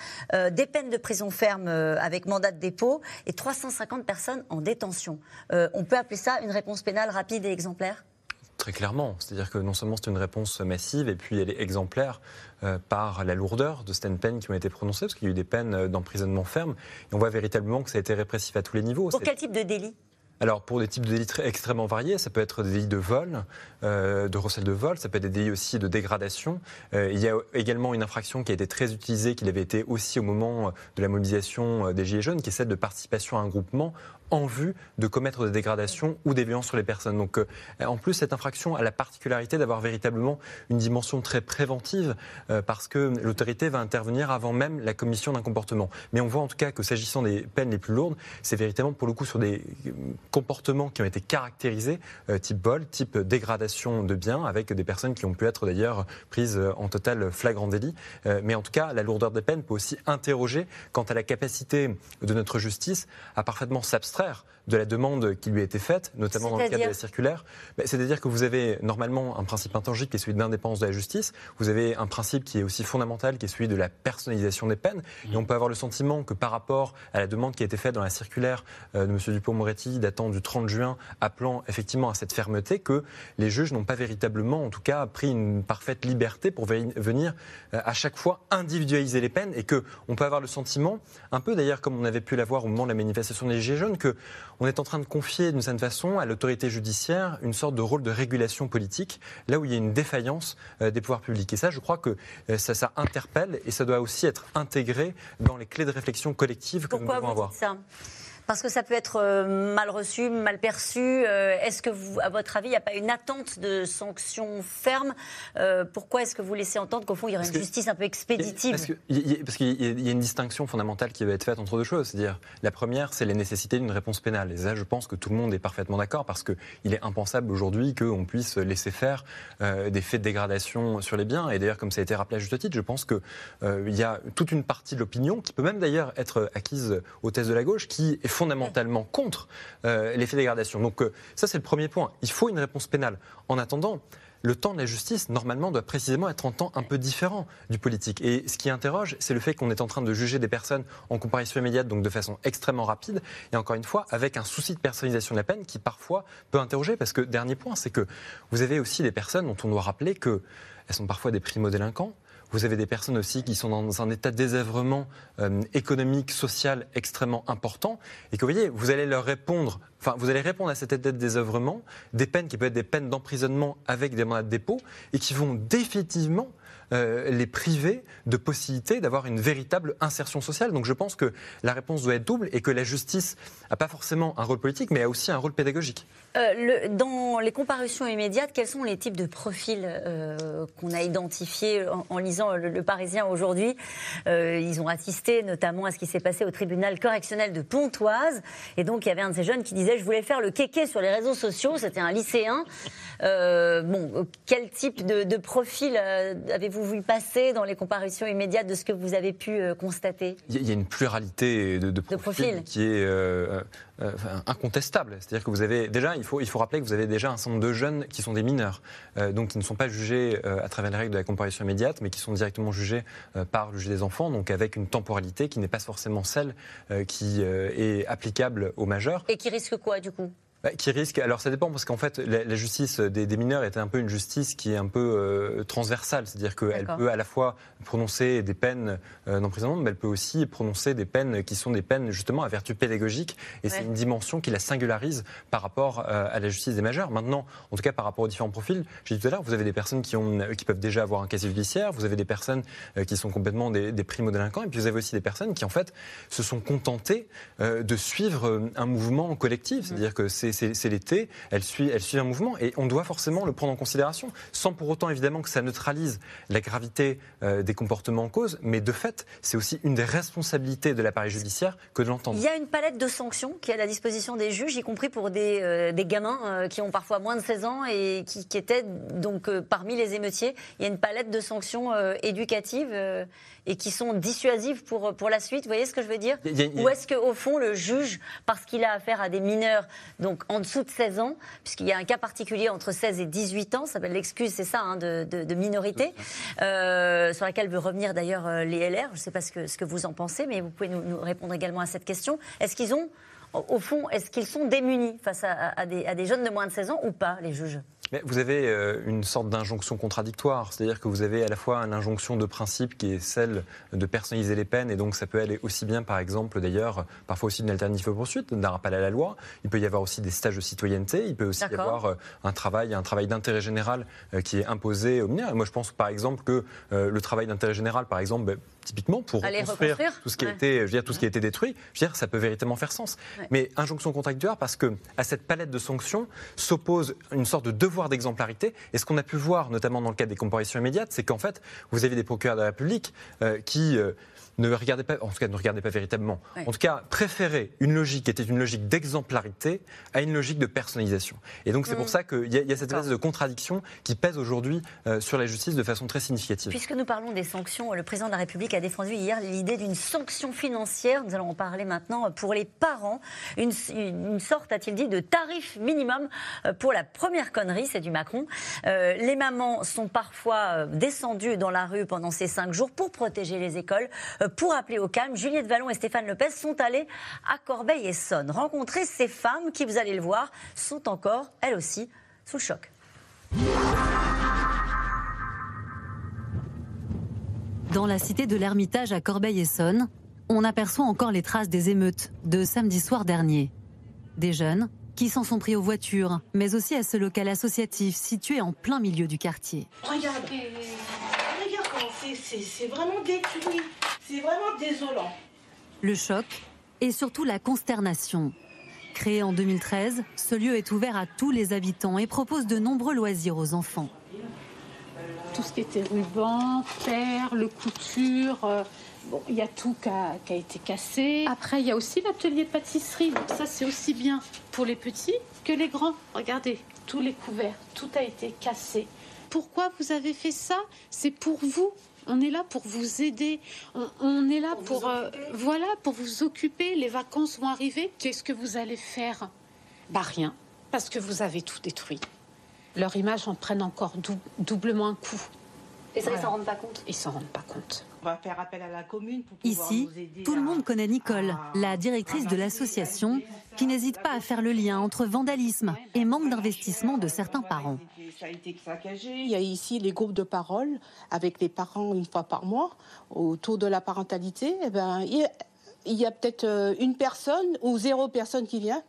des peines de prison ferme avec mandat de dépôt et 350 personnes en détention. Euh, on peut appeler ça une réponse pénale rapide et exemplaire? Très clairement. C'est-à-dire que non seulement c'est une réponse massive, et puis elle est exemplaire euh, par la lourdeur de certaines peines qui ont été prononcées, parce qu'il y a eu des peines d'emprisonnement ferme. Et on voit véritablement que ça a été répressif à tous les niveaux. Pour quel type de délit? Alors, pour des types de délits très- extrêmement variés, ça peut être des délits de vol, euh, de recel de vol, ça peut être des délits aussi de dégradation. Euh, il y a également une infraction qui a été très utilisée, qui avait été aussi au moment de la mobilisation des Gilets jaunes, qui est celle de participation à un groupement en vue de commettre des dégradations ou des violences sur les personnes. Donc, euh, en plus, cette infraction a la particularité d'avoir véritablement une dimension très préventive, euh, parce que l'autorité va intervenir avant même la commission d'un comportement. Mais on voit en tout cas que s'agissant des peines les plus lourdes, c'est véritablement pour le coup sur des euh, comportements qui ont été caractérisés, type vol, type dégradation de biens, avec des personnes qui ont pu être d'ailleurs prises en total flagrant délit. Mais en tout cas, la lourdeur des peines peut aussi interroger quant à la capacité de notre justice à parfaitement s'abstraire contraire de la demande qui lui a été faite, notamment dans le cadre de la circulaire. C'est-à-dire que vous avez normalement un principe intangible qui est celui de l'indépendance de la justice. Vous avez un principe qui est aussi fondamental, qui est celui de la personnalisation des peines. Et on peut avoir le sentiment que par rapport à la demande qui a été faite dans la circulaire euh, de M. Dupont-Moretti datant du 30 juin, appelant effectivement à cette fermeté, que les juges n'ont pas véritablement, en tout cas, pris une parfaite liberté pour ve- venir euh, à chaque fois individualiser les peines et que on peut avoir le sentiment, un peu d'ailleurs comme on avait pu l'avoir au moment de la manifestation des Gilets jaunes, que on est en train de confier d'une certaine façon à l'autorité judiciaire une sorte de rôle de régulation politique, là où il y a une défaillance euh, des pouvoirs publics. Et ça, je crois que euh, ça, ça interpelle et ça doit aussi être intégré dans les clés de réflexion collective que Pourquoi nous devons avoir. dites ça? Parce que ça peut être euh, mal reçu, mal perçu. Euh, Est-ce que, vous, à votre avis, il n'y a pas une attente de sanctions fermes Euh, Pourquoi est-ce que vous laissez entendre qu'au fond, il y aurait une justice un peu expéditive Parce qu'il y, a- il y a une distinction fondamentale qui va être faite entre deux choses. C'est-à-dire, la première, c'est la nécessité d'une réponse pénale. Et ça, je pense que tout le monde est parfaitement d'accord parce qu'il est impensable aujourd'hui qu'on puisse laisser faire des faits de dégradation sur les biens. Et d'ailleurs, comme ça a été rappelé à juste titre, je pense qu'il y a toute une partie de l'opinion qui peut même d'ailleurs être acquise aux thèses de la gauche qui est fondamentalement contre euh, de dégradation. Donc, euh, ça, c'est le premier point. Il faut une réponse pénale. En attendant, le temps de la justice, normalement, doit précisément être un temps un peu différent du politique. Et ce qui interroge, c'est le fait qu'on est en train de juger des personnes en comparaison immédiate, donc de façon extrêmement rapide, et encore une fois, avec un souci de personnalisation de la peine qui parfois peut interroger, parce que, dernier point, c'est que vous avez aussi des personnes dont on doit rappeler qu'elles sont parfois des primo-délinquants, vous avez des personnes aussi qui sont dans un état de désœuvrement euh, économique, social extrêmement important, et que vous voyez, vous allez leur répondre, enfin, vous allez répondre à cet état de désœuvrement, des peines qui peuvent être des peines d'emprisonnement avec des mandats de dépôt, et qui vont définitivement euh, les priver de possibilité d'avoir une véritable insertion sociale. Donc je pense que la réponse doit être double et que la justice n'a pas forcément un rôle politique, mais a aussi un rôle pédagogique. Euh, le- dans les comparutions immédiates, quels sont les types de profils euh, qu'on a identifiés en, en lisant le, le Parisien aujourd'hui? Euh, Ils ont assisté notamment à ce qui s'est passé au tribunal correctionnel de Pontoise. Et donc, il y avait un de ces jeunes qui disait Je voulais faire le kéké sur les réseaux sociaux. C'était un lycéen. Bon, quel type de, de profil avez-vous vu passer dans les comparutions immédiates de ce que vous avez pu constater? Il y a- une pluralité de, de profils profils. qui est euh, incontestable. C'est-à-dire que vous avez déjà, il faut, il faut rappeler que vous avez déjà un certain nombre de jeunes qui sont des mineurs, euh, donc qui ne sont pas jugés euh, à travers les règles de la comparution immédiate, mais qui sont directement jugés par le juge des enfants, donc avec une temporalité qui n'est pas forcément celle qui est applicable aux majeurs. Et qui risque quoi, du coup? Bah, Qui risque. Alors ça dépend parce qu'en fait, la, justice des, mineurs est un peu une justice qui est un peu euh, transversale, c'est-à-dire qu'elle peut à la fois prononcer des peines euh, d'emprisonnement, mais elle peut aussi prononcer des peines qui sont des peines justement à vertu pédagogique, et c'est une dimension qui la singularise par rapport euh, à la justice des majeurs. Maintenant, en tout cas par rapport aux différents profils, j'ai dit tout à l'heure, vous avez des personnes qui, ont, qui peuvent déjà avoir un casier judiciaire, vous avez des personnes qui sont complètement des, des primo-délinquants, et puis vous avez aussi des personnes qui en fait se sont contentées de suivre un mouvement collectif, c'est-à-dire que c'est c'est l'été, elle suit, un mouvement et on doit forcément le prendre en considération, sans pour autant évidemment que ça neutralise la gravité euh, des comportements en cause, mais de fait, c'est aussi une des responsabilités de l'appareil judiciaire que de l'entendre. Il y a une palette de sanctions qui est à la disposition des juges, y compris pour des, euh, gamins euh, qui ont parfois moins de 16 ans et qui, qui étaient donc parmi les émeutiers. Il y a une palette de sanctions éducatives et qui sont dissuasives pour, pour la suite. Vous voyez ce que je veux dire Ou est-ce qu'au fond, le juge, parce qu'il a affaire à des mineurs, donc en dessous de 16 ans, puisqu'il y a un cas particulier entre 16 et 18 ans, ça s'appelle l'excuse, c'est ça, hein, de, de, minorité, euh, sur laquelle veut revenir d'ailleurs euh, les LR. Je ne sais pas ce que, ce que vous en pensez, mais vous pouvez nous, nous répondre également à cette question. Est-ce qu'ils ont, au fond, est-ce qu'ils sont démunis face à, à, des, à des jeunes de moins de 16 ans ou pas, les juges? Vous avez euh, une sorte d'injonction contradictoire, c'est-à-dire que vous avez à la fois une injonction de principe qui est celle de personnaliser les peines, et donc ça peut aller aussi bien, par exemple, d'ailleurs, parfois aussi d'une alternative aux poursuites, d'un rappel à la loi. Il peut y avoir aussi des stages de citoyenneté, il peut aussi y avoir euh, un travail, un travail d'intérêt général euh, qui est imposé aux mineurs. moi, je pense par exemple que le travail d'intérêt général, par exemple, ben, typiquement pour reconstruire, tout ce qui a été, je veux dire, tout ce qui a été détruit, je veux dire, ça peut véritablement faire sens. Mais injonction contradictoire parce que à cette palette de sanctions s'oppose une sorte de devoir d'exemplarité. Et ce qu'on a pu voir, notamment dans le cadre des comparaisons immédiates, c'est qu'en fait, vous avez des procureurs de la République euh, qui euh, ne regardez pas, en tout cas ne regardez pas véritablement. En tout cas, préférez une logique qui était une logique d'exemplarité à une logique de personnalisation. Et donc c'est pour mm. ça qu'il y, y, a cette espèce de contradiction qui pèse aujourd'hui euh, sur la justice de façon très significative. Puisque nous parlons des sanctions, le président de la République a défendu hier l'idée d'une sanction financière. Nous allons en parler maintenant pour les parents. Une, sorte, a-t-il dit, de tarif minimum euh, pour la première connerie, c'est du Macron. Euh, les mamans sont parfois descendues dans la rue pendant ces cinq jours pour protéger les écoles. Euh, pour appeler au calme, Juliette Vallon et Stéphane Lopez sont allés à Corbeil-Essonne rencontrer ces femmes qui, vous allez le voir, sont encore, elles aussi, sous le choc. Dans la cité de l'Ermitage à Corbeil-Essonne, on aperçoit encore les traces des émeutes de samedi soir dernier. Des jeunes qui s'en sont pris aux voitures, mais aussi à ce local associatif situé en plein milieu du quartier. Regardez, regarde c'est vraiment détruit. C'est vraiment désolant. Le choc et surtout la consternation. Créé en 2013, ce lieu est ouvert à tous les habitants et propose de nombreux loisirs aux enfants. Tout ce qui était ruban, perles, couture, euh, bon, il y a tout qui a, été cassé. Après, il y a aussi l'atelier pâtisserie. Donc ça, c'est aussi bien pour les petits que les grands. Regardez, tous les couverts, tout a été cassé. Pourquoi vous avez fait ça? C'est pour vous. On est là pour vous aider. On, est là pour, euh, voilà, pour vous occuper. Les vacances vont arriver. Qu'est-ce que vous allez faire? Bah rien, parce que vous avez tout détruit. Leur image en prenne encore doublement un coup. Et ça, ils s'en rendent pas compte Ils s'en rendent pas compte. On va faire appel à la commune pour Ici, tout le monde connaît Nicole, la directrice de l'association, qui n'hésite pas à faire le lien entre vandalisme et manque d'investissement de certains parents. Il y a ici les groupes de parole avec les parents une fois par mois autour de la parentalité. Eh ben, il y a peut-être euh, une personne ou zéro personne qui vient.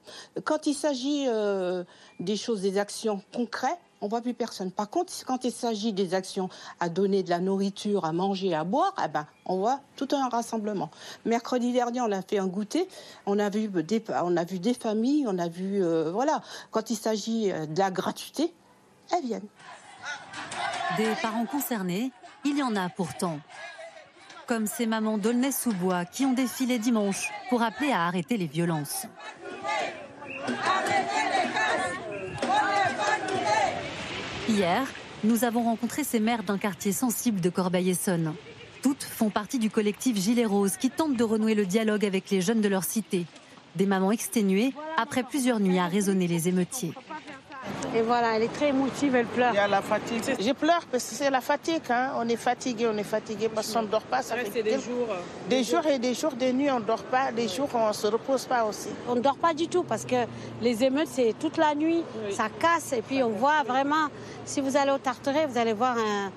Quand il s'agit euh, des choses, des actions concrètes, on voit plus personne. Par contre, quand il s'agit des actions à donner de la nourriture, à manger, à boire, eh ben, on voit tout un rassemblement. Mercredi dernier, on a fait un goûter. On a vu des, on a vu des familles, on a vu, euh, voilà. Quand il s'agit de la gratuité, elles viennent. Des parents concernés, il y en a pourtant. Comme ces mamans d'Aulnay-sous-Bois qui ont défilé dimanche pour appeler à arrêter les violences. Hier, nous avons rencontré ces mères d'un quartier sensible de Corbeil-Essonne. Toutes font partie du collectif Gilets Roses qui tente de renouer le dialogue avec les jeunes de leur cité. Des mamans exténuées après plusieurs nuits à raisonner les émeutiers. Et voilà, elle est très émotive, elle pleure. Il y a la fatigue. Je pleure parce que c'est la fatigue. Hein. On est fatigué, on est fatigué parce qu'on ne dort pas. Ça fait des jours. Des, jours et des jours, des nuits, on ne dort pas. Des jours, on ne se repose pas aussi. On ne dort pas du tout parce que les émeutes, c'est toute la nuit. Ça casse et puis on voit vraiment, si vous allez au Tarteret, vous allez voir un,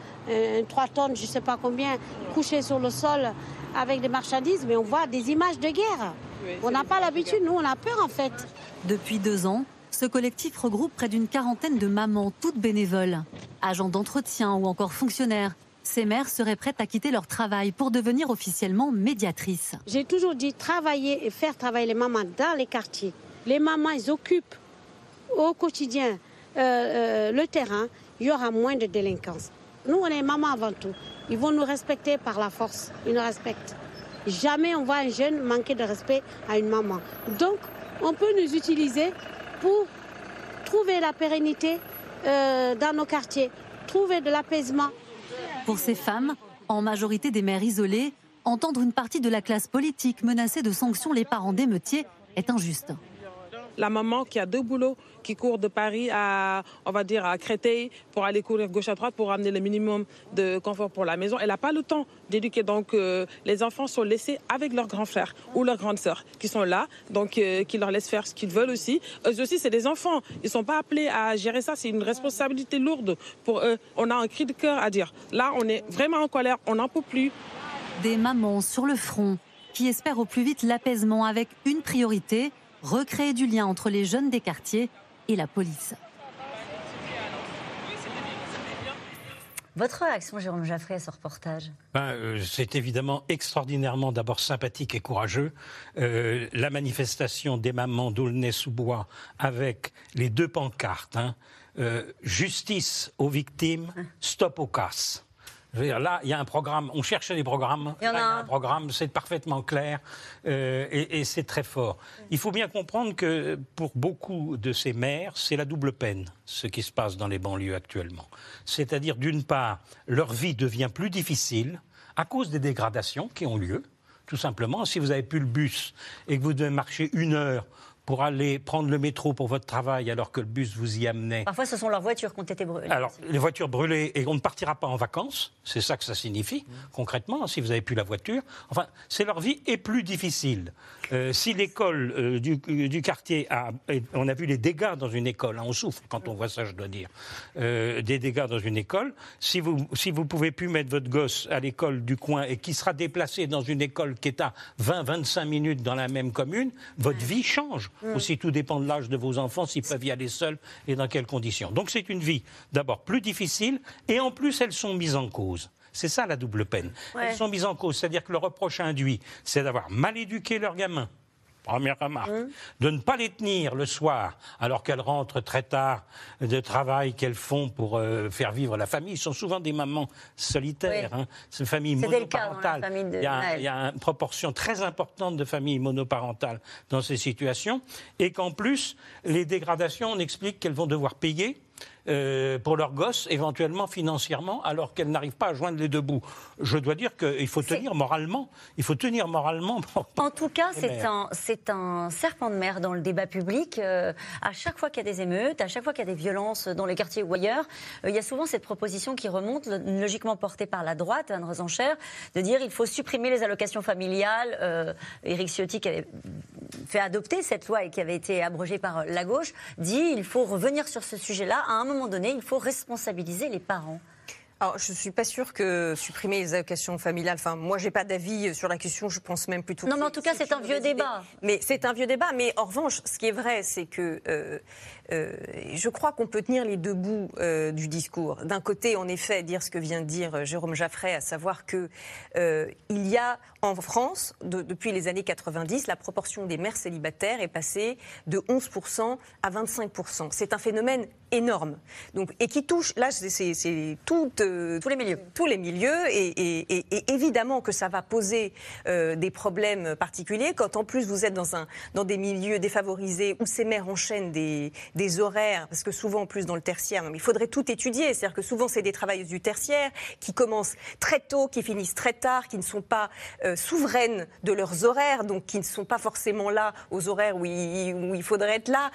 3 tonnes, je ne sais pas combien, couché sur le sol avec des marchandises, mais on voit des images de guerre. on n'a pas l'habitude, nous, on a peur en fait. Depuis deux ans, ce collectif regroupe près d'une quarantaine de mamans, toutes bénévoles, agents d'entretien ou encore fonctionnaires. Ces mères seraient prêtes à quitter leur travail pour devenir officiellement médiatrices. J'ai toujours dit travailler et faire travailler les mamans dans les quartiers. Les mamans, occupent au quotidien euh, euh, le terrain, il y aura moins de délinquance. Nous, on est mamans avant tout. Ils vont nous respecter par la force. Ils nous respectent. Jamais on voit un jeune manquer de respect à une maman. Donc, on peut nous utiliser pour trouver la pérennité euh, dans nos quartiers, trouver de l'apaisement. Pour ces femmes, en majorité des mères isolées, entendre une partie de la classe politique menacer de sanctions les parents d'émeutiers est injuste la maman qui a deux boulots, qui court de Paris à, on va dire, à Créteil pour aller courir gauche à droite pour amener le minimum de confort pour la maison. Elle n'a pas le temps d'éduquer. Donc, euh, les enfants sont laissés avec leurs grands frères ou leurs grandes sœurs qui sont là, donc euh, qui leur laissent faire ce qu'ils veulent aussi. Eux aussi, c'est des enfants. Ils ne sont pas appelés à gérer ça. C'est une responsabilité lourde pour eux. On a un cri de cœur à dire. Là, on est vraiment en colère. On n'en peut plus. Des mamans sur le front qui espèrent au plus vite l'apaisement avec une priorité recréer du lien entre les jeunes des quartiers et la police. Votre réaction, Jérôme Jaffré, à ce reportage? Ben, euh, C'est évidemment extraordinairement d'abord sympathique et courageux. Euh, la manifestation des mamans d'Aulnay-sous-Bois avec les deux pancartes hein, euh, Justice aux victimes, stop aux casses là, il y a un programme, on cherchait des programmes. Il y en a, un. programme, c'est parfaitement clair euh, et, c'est très fort. Il faut bien comprendre que pour beaucoup de ces maires, c'est la double peine, ce qui se passe dans les banlieues actuellement. C'est-à-dire, d'une part, leur vie devient plus difficile à cause des dégradations qui ont lieu. Tout simplement, si vous n'avez plus le bus et que vous devez marcher une heure pour aller prendre le métro pour votre travail alors que le bus vous y amenait. Parfois, ce sont leurs voitures qui ont été brûlées. Alors, les voitures brûlées, et on ne partira pas en vacances, c'est ça que ça signifie, concrètement, si vous n'avez plus la voiture. Enfin, c'est leur vie est plus difficile. Euh, si l'école euh, du, quartier a. On a vu les dégâts dans une école, hein, on souffre quand on voit ça, je dois dire. Euh, des dégâts dans une école. Si vous ne si vous pouvez plus mettre votre gosse à l'école du coin et qui sera déplacé dans une école qui est à 20-25 minutes dans la même commune, votre vie change. Aussi, tout dépend de l'âge de vos enfants, s'ils peuvent y aller seuls et dans quelles conditions. Donc, c'est une vie d'abord plus difficile et en plus, elles sont mises en cause. C'est ça la double peine. Elles sont mises en cause, c'est-à-dire que le reproche induit, c'est d'avoir mal éduqué leurs gamins Première remarque. Mmh. De ne pas les tenir le soir, alors qu'elles rentrent très tard de travail qu'elles font pour euh, faire vivre la famille. Ils sont souvent des mamans solitaires. Hein. C'est une famille monoparentale. il, y a, il y a une proportion très importante de familles monoparentales dans ces situations. Et qu'en plus, les dégradations, on explique qu'elles vont devoir payer euh, pour leurs gosses, éventuellement financièrement, alors qu'elles n'arrivent pas à joindre les deux bouts. Je dois dire qu'il faut tenir moralement. Il faut tenir moralement. En tout cas, c'est un, c'est un serpent de mer dans le débat public. Euh, à chaque fois qu'il y a des émeutes, à chaque fois qu'il y a des violences dans les quartiers ou ailleurs, euh, il y a souvent cette proposition qui remonte, logiquement portée par la droite, Anne Rosencher, de dire il faut supprimer les allocations familiales. Éric Ciotti, qui avait fait adopter cette loi et qui avait été abrogée par la gauche, dit il faut revenir sur ce sujet-là à un moment moment donné, il faut responsabiliser les parents. Alors, je ne suis pas sûre que supprimer les allocations familiales. Enfin, moi, j'ai pas d'avis sur la question. Je pense même plutôt. Non, mais en tout cas, c'est un vieux débat. Mais c'est un vieux débat. Mais en revanche, ce qui est vrai, c'est que euh, euh, je crois qu'on peut tenir les deux bouts euh, du discours. D'un côté, en effet, dire ce que vient de dire Jérôme Jaffray, à savoir que il y a en France, depuis les années 90, la proportion des mères célibataires est passée de 11% à 25%. C'est un phénomène énorme. Donc, et qui touche, là, c'est tous les milieux. Tous les milieux, et, évidemment que ça va poser des problèmes particuliers quand en plus vous êtes dans, un, dans des milieux défavorisés où ces mères enchaînent des, des horaires, parce que souvent en plus dans le tertiaire, il faudrait tout étudier, c'est-à-dire que souvent c'est des travailleuses du tertiaire qui commencent très tôt, qui finissent très tard, qui ne sont pas souveraines de leurs horaires, donc qui ne sont pas forcément là aux horaires où il, où il faudrait être là.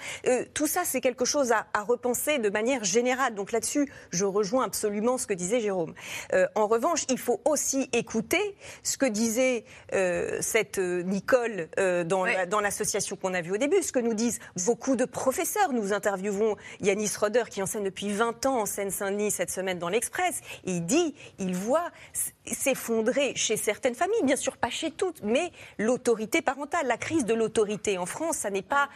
tout ça, c'est quelque chose à, à repenser de manière générale. Donc là-dessus, je rejoins absolument ce que disait Jérôme. Euh, en revanche, il faut aussi écouter ce que disait euh, cette euh, Nicole dans l'association qu'on a vue au début, ce que nous disent beaucoup de professeurs. Nous interviewons Yanis Roder qui enseigne depuis 20 ans en Seine-Saint-Denis cette semaine dans l'Express. Il dit, il voit s'effondrer chez certaines familles, bien sûr pas chez toutes, mais l'autorité parentale, la crise de l'autorité en France, ça n'est pas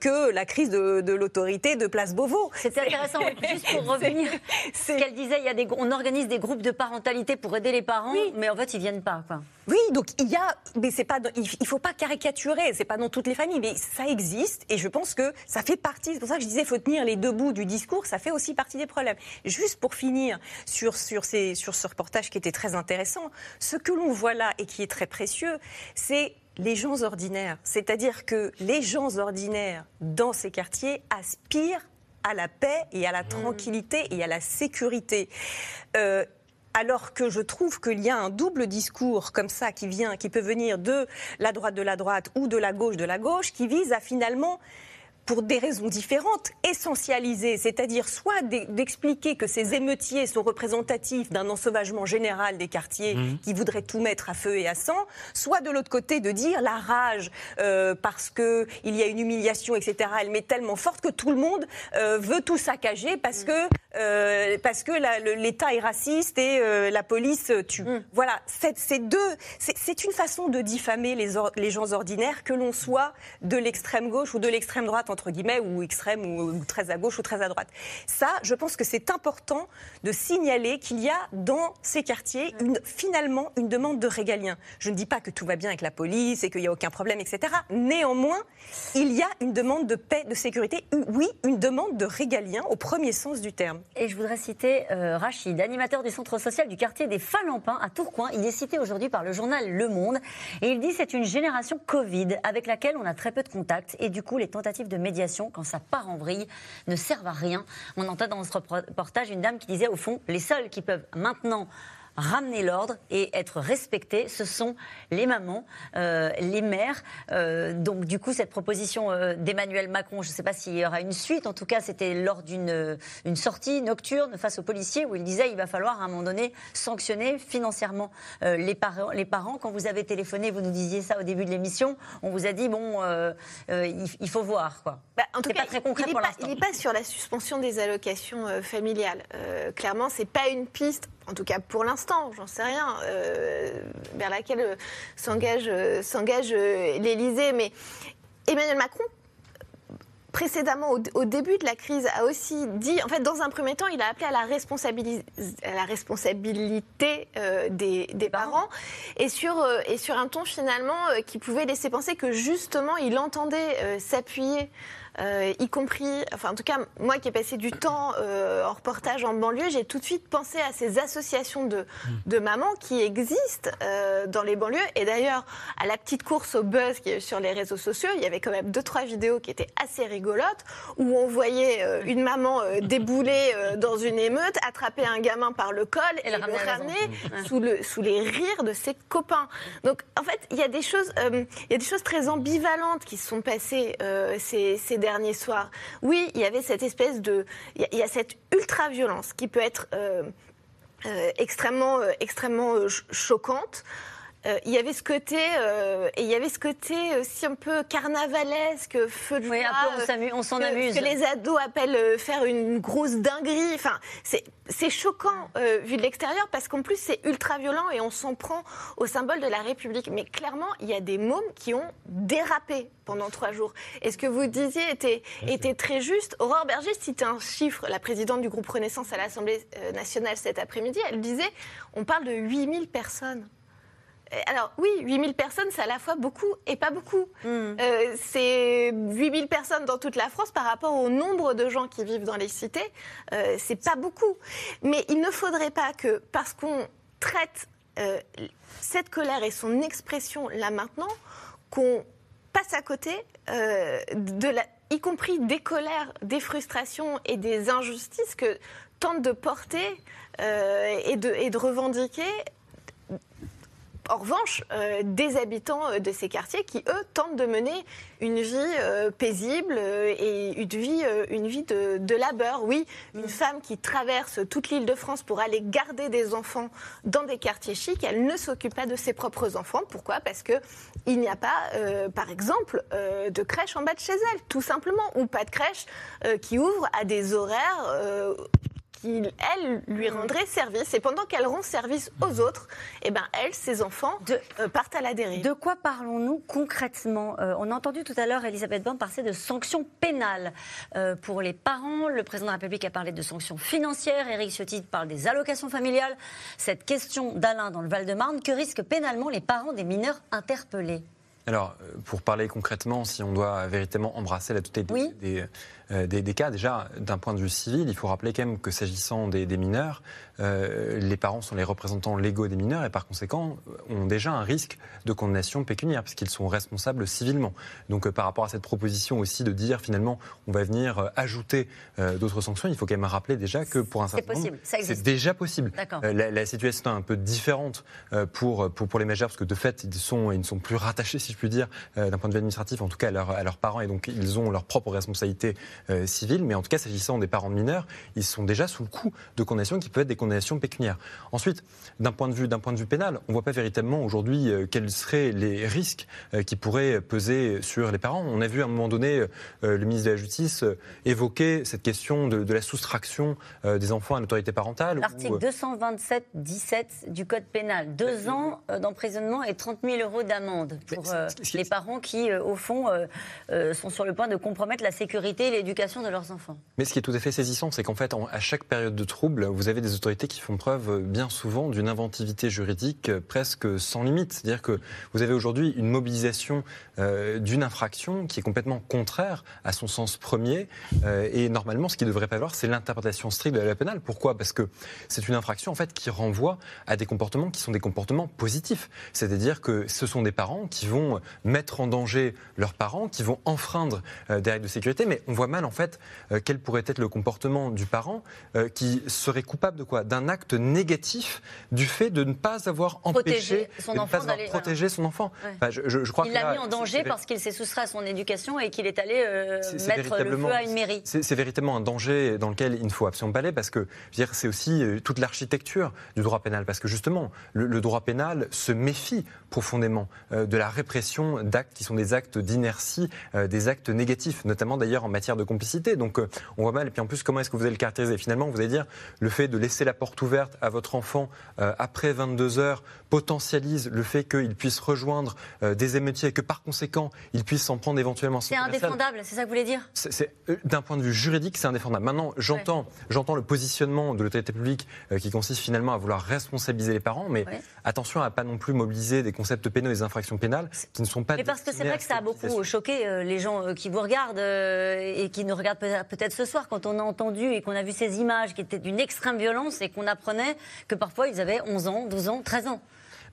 que la crise de, l'autorité de Place Beauvau. C'est intéressant, juste pour revenir, ce qu'elle disait, il y a des, on organise des groupes de parentalité pour aider les parents, mais en fait ils viennent pas. Quoi. Oui, donc il y a, mais c'est pas, il faut pas caricaturer, c'est pas dans toutes les familles, mais ça existe et je pense que ça fait partie. C'est pour ça que je disais, faut tenir les deux bouts du discours, ça fait aussi partie des problèmes. Juste pour finir sur sur ces sur ce reportage qui était très intéressant, ce que l'on voit là et qui est très précieux, c'est les gens ordinaires. C'est-à-dire que les gens ordinaires dans ces quartiers aspirent à la paix et à la mmh. tranquillité et à la sécurité. Euh, alors que je trouve qu'il y a un double discours comme ça qui vient, qui peut venir de la droite de la droite ou de la gauche de la gauche, qui vise à finalement pour des raisons différentes, essentialisées, c'est-à-dire soit d'expliquer que ces émeutiers sont représentatifs d'un ensauvagement général des quartiers mmh. qui voudraient tout mettre à feu et à sang, soit de l'autre côté de dire la rage euh, parce qu'il y a une humiliation, etc., elle met tellement forte que tout le monde euh, veut tout saccager parce mmh. que, euh, parce que l'État est raciste et la police tue. Mmh. Voilà, c'est deux, c'est une façon de diffamer les, les gens ordinaires, que l'on soit de l'extrême gauche ou de l'extrême droite entre guillemets, ou extrême, ou, très à gauche, ou très à droite. Ça, je pense que c'est important de signaler qu'il y a dans ces quartiers une, finalement une demande de régalien. Je ne dis pas que tout va bien avec la police et qu'il n'y a aucun problème, etc. Néanmoins, il y a une demande de paix, de sécurité, oui, une demande de régalien au premier sens du terme. Et je voudrais citer euh, Rachid, animateur du centre social du quartier des Falampins à Tourcoing. Il est cité aujourd'hui par le journal Le Monde et il dit c'est une génération Covid avec laquelle on a très peu de contact et du coup les tentatives de médiation, quand ça part en vrille, ne servent à rien. On entend dans ce reportage une dame qui disait, au fond, les seuls qui peuvent maintenant ramener l'ordre et être respectés, ce sont les mamans, euh, les mères. Euh, donc du coup, cette proposition euh, d'Emmanuel Macron, je ne sais pas s'il y aura une suite, en tout cas c'était lors d'une une sortie nocturne face aux policiers où il disait il va falloir à un moment donné sanctionner financièrement les, parents, les parents. Quand vous avez téléphoné, vous nous disiez ça au début de l'émission, on vous a dit bon, il, faut voir. Quoi. Bah, en tout cas, pas très concret il n'est pas, sur la suspension des allocations familiales. clairement, c'est pas une piste en tout cas pour l'instant, j'en sais rien, euh, vers laquelle euh, s'engage euh, l'Élysée. Mais Emmanuel Macron, précédemment, au, début de la crise, a aussi dit, en fait, dans un premier temps, il a appelé à la, à la responsabilité des, parents, et, sur, et sur un ton finalement qui pouvait laisser penser que justement, il entendait s'appuyer euh, y compris, enfin en tout cas moi qui ai passé du temps euh, en reportage en banlieue, j'ai tout de suite pensé à ces associations de, de mamans qui existent euh, dans les banlieues. Et d'ailleurs, à la petite course au buzz qui est sur les réseaux sociaux, il y avait quand même deux trois vidéos qui étaient assez rigolotes où on voyait une maman débouler dans une émeute, attraper un gamin par le col et, le ramener sous, le, sous les rires de ses copains. Donc en fait, il y a des choses, il y a des choses très ambivalentes qui se sont passées ces, ces dernier soir. Oui, il y avait cette espèce de... Il y a cette ultra-violence qui peut être euh, euh, extrêmement, euh, extrêmement choquante. Il y avait ce côté et il y avait ce côté aussi un peu carnavalesque, feu de oui, on s'en amuse. Que les ados appellent faire une grosse dinguerie. Enfin, c'est c'est choquant euh, vu de l'extérieur parce qu'en plus c'est ultra violent et on s'en prend au symbole de la République. Mais clairement, il y a des mômes qui ont dérapé pendant trois jours. Et ce que vous disiez était, était très juste. Aurore Berger citait un chiffre, la présidente du groupe Renaissance à l'Assemblée euh, nationale cet après-midi, elle disait on parle de 8000 personnes alors oui, 8000 personnes, c'est à la fois beaucoup et pas beaucoup. Hmm. Euh, c'est 8000 personnes dans toute la France par rapport au nombre de gens qui vivent dans les cités. Euh, c'est pas beaucoup. Mais il ne faudrait pas que, parce qu'on traite euh, cette colère et son expression là maintenant, qu'on passe à côté de la, y compris des colères, des frustrations et des injustices que tente de porter et, de, et de revendiquer en revanche, euh, des habitants euh, de ces quartiers qui, eux, tentent de mener une vie euh, paisible et une vie, une vie de, labeur. Oui, une femme qui traverse toute l'île de France pour aller garder des enfants dans des quartiers chics, elle ne s'occupe pas de ses propres enfants. Pourquoi? Parce qu'il n'y a pas, par exemple, de crèche en bas de chez elle, tout simplement, ou pas de crèche qui ouvre à des horaires qui, elle, lui rendrait service. Et pendant qu'elle rend service aux autres, eh ben, elle, ses enfants, euh, partent à la dérive. De quoi parlons-nous concrètement? Euh, On a entendu tout à l'heure Elisabeth Borne parler de sanctions pénales euh, pour les parents. Le président de la République a parlé de sanctions financières. Éric Ciotti parle des allocations familiales. Cette question d'Alain dans le Val-de-Marne, que risquent pénalement les parents des mineurs interpellés? Alors, pour parler concrètement, si on doit véritablement embrasser la totalité des, euh, des, cas. Déjà, d'un point de vue civil, il faut rappeler quand même que s'agissant des, mineurs, euh, les parents sont les représentants légaux des mineurs et par conséquent ont déjà un risque de condamnation pécuniaire puisqu'ils sont responsables civilement. Donc euh, par rapport à cette proposition aussi de dire finalement on va venir ajouter d'autres sanctions, il faut quand même rappeler déjà que pour un certain nombre, c'est déjà possible. La, situation est un peu différente pour, pour, pour, les majeurs parce que de fait ils, sont, ils ne sont plus rattachés si je puis dire d'un point de vue administratif en tout cas à, à leurs parents et donc ils ont leur propre responsabilité euh, civile, mais en tout cas, s'agissant des parents mineurs, ils sont déjà sous le coup de condamnations qui peuvent être des condamnations pécuniaires. Ensuite, d'un point, de vue, point de vue pénal, on ne voit pas véritablement aujourd'hui euh, quels seraient les risques euh, qui pourraient peser sur les parents. On a vu à un moment donné le ministre de la Justice évoquer cette question de, la soustraction des enfants à l'autorité parentale. L'article 227-17 du Code pénal. Deux ans d'emprisonnement et 30 000 euros d'amende pour les parents qui, au fond, sont sur le point de compromettre la sécurité et l'éducation de leurs enfants. Mais ce qui est tout à fait saisissant, c'est qu'en fait, à chaque période de trouble, vous avez des autorités qui font preuve euh, bien souvent d'une inventivité juridique euh, presque sans limite. C'est-à-dire que vous avez aujourd'hui une mobilisation euh, d'une infraction qui est complètement contraire à son sens premier. et normalement, ce qui devrait prévaloir, c'est l'interprétation stricte de la loi pénale. Pourquoi? Parce que c'est une infraction en fait qui renvoie à des comportements qui sont des comportements positifs. C'est-à-dire que ce sont des parents qui vont mettre en danger leurs parents, qui vont enfreindre des règles de sécurité. Mais on voit mal en fait euh, quel pourrait être le comportement du parent euh, qui serait coupable de quoi? D'un acte négatif du fait de ne pas avoir empêché son enfant protéger son enfant. je, crois il l'a mis en danger parce qu'il s'est soustrait à son éducation et qu'il est allé euh, mettre le feu à une mairie. C'est véritablement un danger dans lequel il ne faut absolument pas aller parce que c'est aussi toute l'architecture du droit pénal parce que justement le, droit pénal se méfie profondément de la répression d'actes qui sont des actes d'inertie, des actes négatifs, notamment d'ailleurs en matière de complicité. Donc euh, on voit mal. Et puis en plus, comment est-ce que vous allez le caractériser? Finalement, vous allez dire le fait de laisser la porte ouverte à votre enfant euh, après 22 heures potentialise le fait qu'il puisse rejoindre euh, des émeutiers et que par conséquent, il puisse s'en prendre éventuellement. C'est indéfendable, c'est ça que vous voulez dire? D'un point de vue juridique, c'est indéfendable. Maintenant, j'entends j'entends le positionnement de l'autorité publique qui consiste finalement à vouloir responsabiliser les parents, mais attention à pas non plus mobiliser des concepts pénaux et des infractions pénales qui ne sont pas. Mais parce que c'est vrai que ça a beaucoup choqué les gens qui vous regardent et qui nous regardent peut-être ce soir quand on a entendu et qu'on a vu ces images qui étaient d'une extrême violence et qu'on apprenait que parfois ils avaient 11 ans, 12 ans, 13 ans.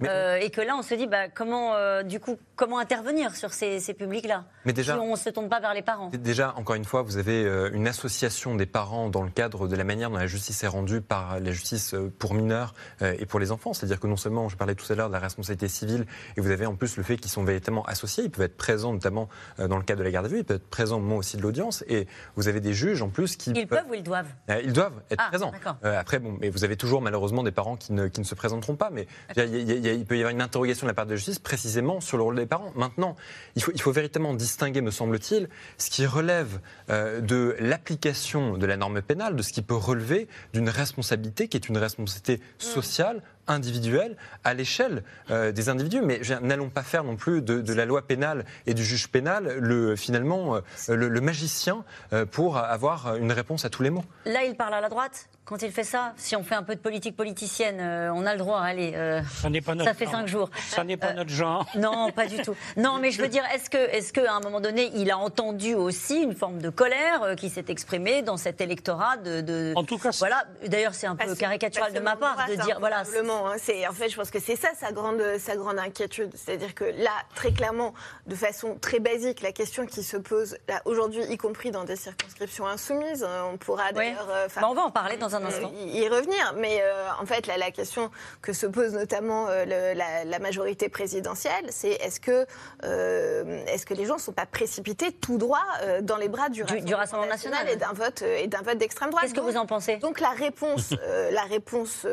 Euh, et que là, on se dit, bah, comment, euh, du coup, comment intervenir sur ces, publics-là Mais déjà, si on ne se tourne pas vers les parents. Déjà, encore une fois, vous avez euh, une association des parents dans le cadre de la manière dont la justice est rendue par la justice pour mineurs et pour les enfants. C'est-à-dire que non seulement, je parlais tout à l'heure de la responsabilité civile, et vous avez en plus le fait qu'ils sont véritablement associés. Ils peuvent être présents, notamment dans le cadre de la garde à vue. Ils peuvent être présents au moment aussi de l'audience. Et vous avez des juges en plus qui. Ils peuvent, ou ils doivent? Ils doivent être ah, présents. après, bon, mais vous avez toujours malheureusement des parents qui ne, qui ne se présenteront pas. Mais il il peut y avoir une interrogation de la part de la justice précisément sur le rôle des parents. Maintenant, il faut, il faut véritablement distinguer, me semble-t-il, ce qui relève euh, de l'application de la norme pénale, de ce qui peut relever d'une responsabilité qui est une responsabilité mm. sociale, individuelle à l'échelle euh, des individus. Mais n'allons pas faire non plus de, la loi pénale et du juge pénal le, finalement euh, le, magicien pour avoir une réponse à tous les mots. Là, il parle à la droite quand il fait ça. Si on fait un peu de politique politicienne, euh, on a le droit. Allez, euh, ça, pas notre ça fait cinq jours. Ça n'est pas notre genre. Non, pas du tout. Non, mais je veux dire, est-ce que, est-ce qu'à un moment donné, il a entendu aussi une forme de colère qui s'est exprimée dans cet électorat de, En tout cas, voilà. D'ailleurs, c'est un peu caricatural de ma part de dire, voilà. Hein, c'est en fait, je pense que c'est ça sa grande, sa grande inquiétude, c'est-à-dire que là, très clairement, de façon très basique, la question qui se pose là aujourd'hui, y compris dans des circonscriptions insoumises, on pourra d'ailleurs. Bah, on va en parler dans un instant. Y revenir, mais en fait, la question que se pose notamment la, majorité présidentielle, c'est est-ce que, est-ce que les gens ne sont pas précipités tout droit dans les bras du, Rassemblement, national, et d'un vote et d'un vote d'extrême droite Qu'est-ce que vous en pensez? Donc la réponse, la réponse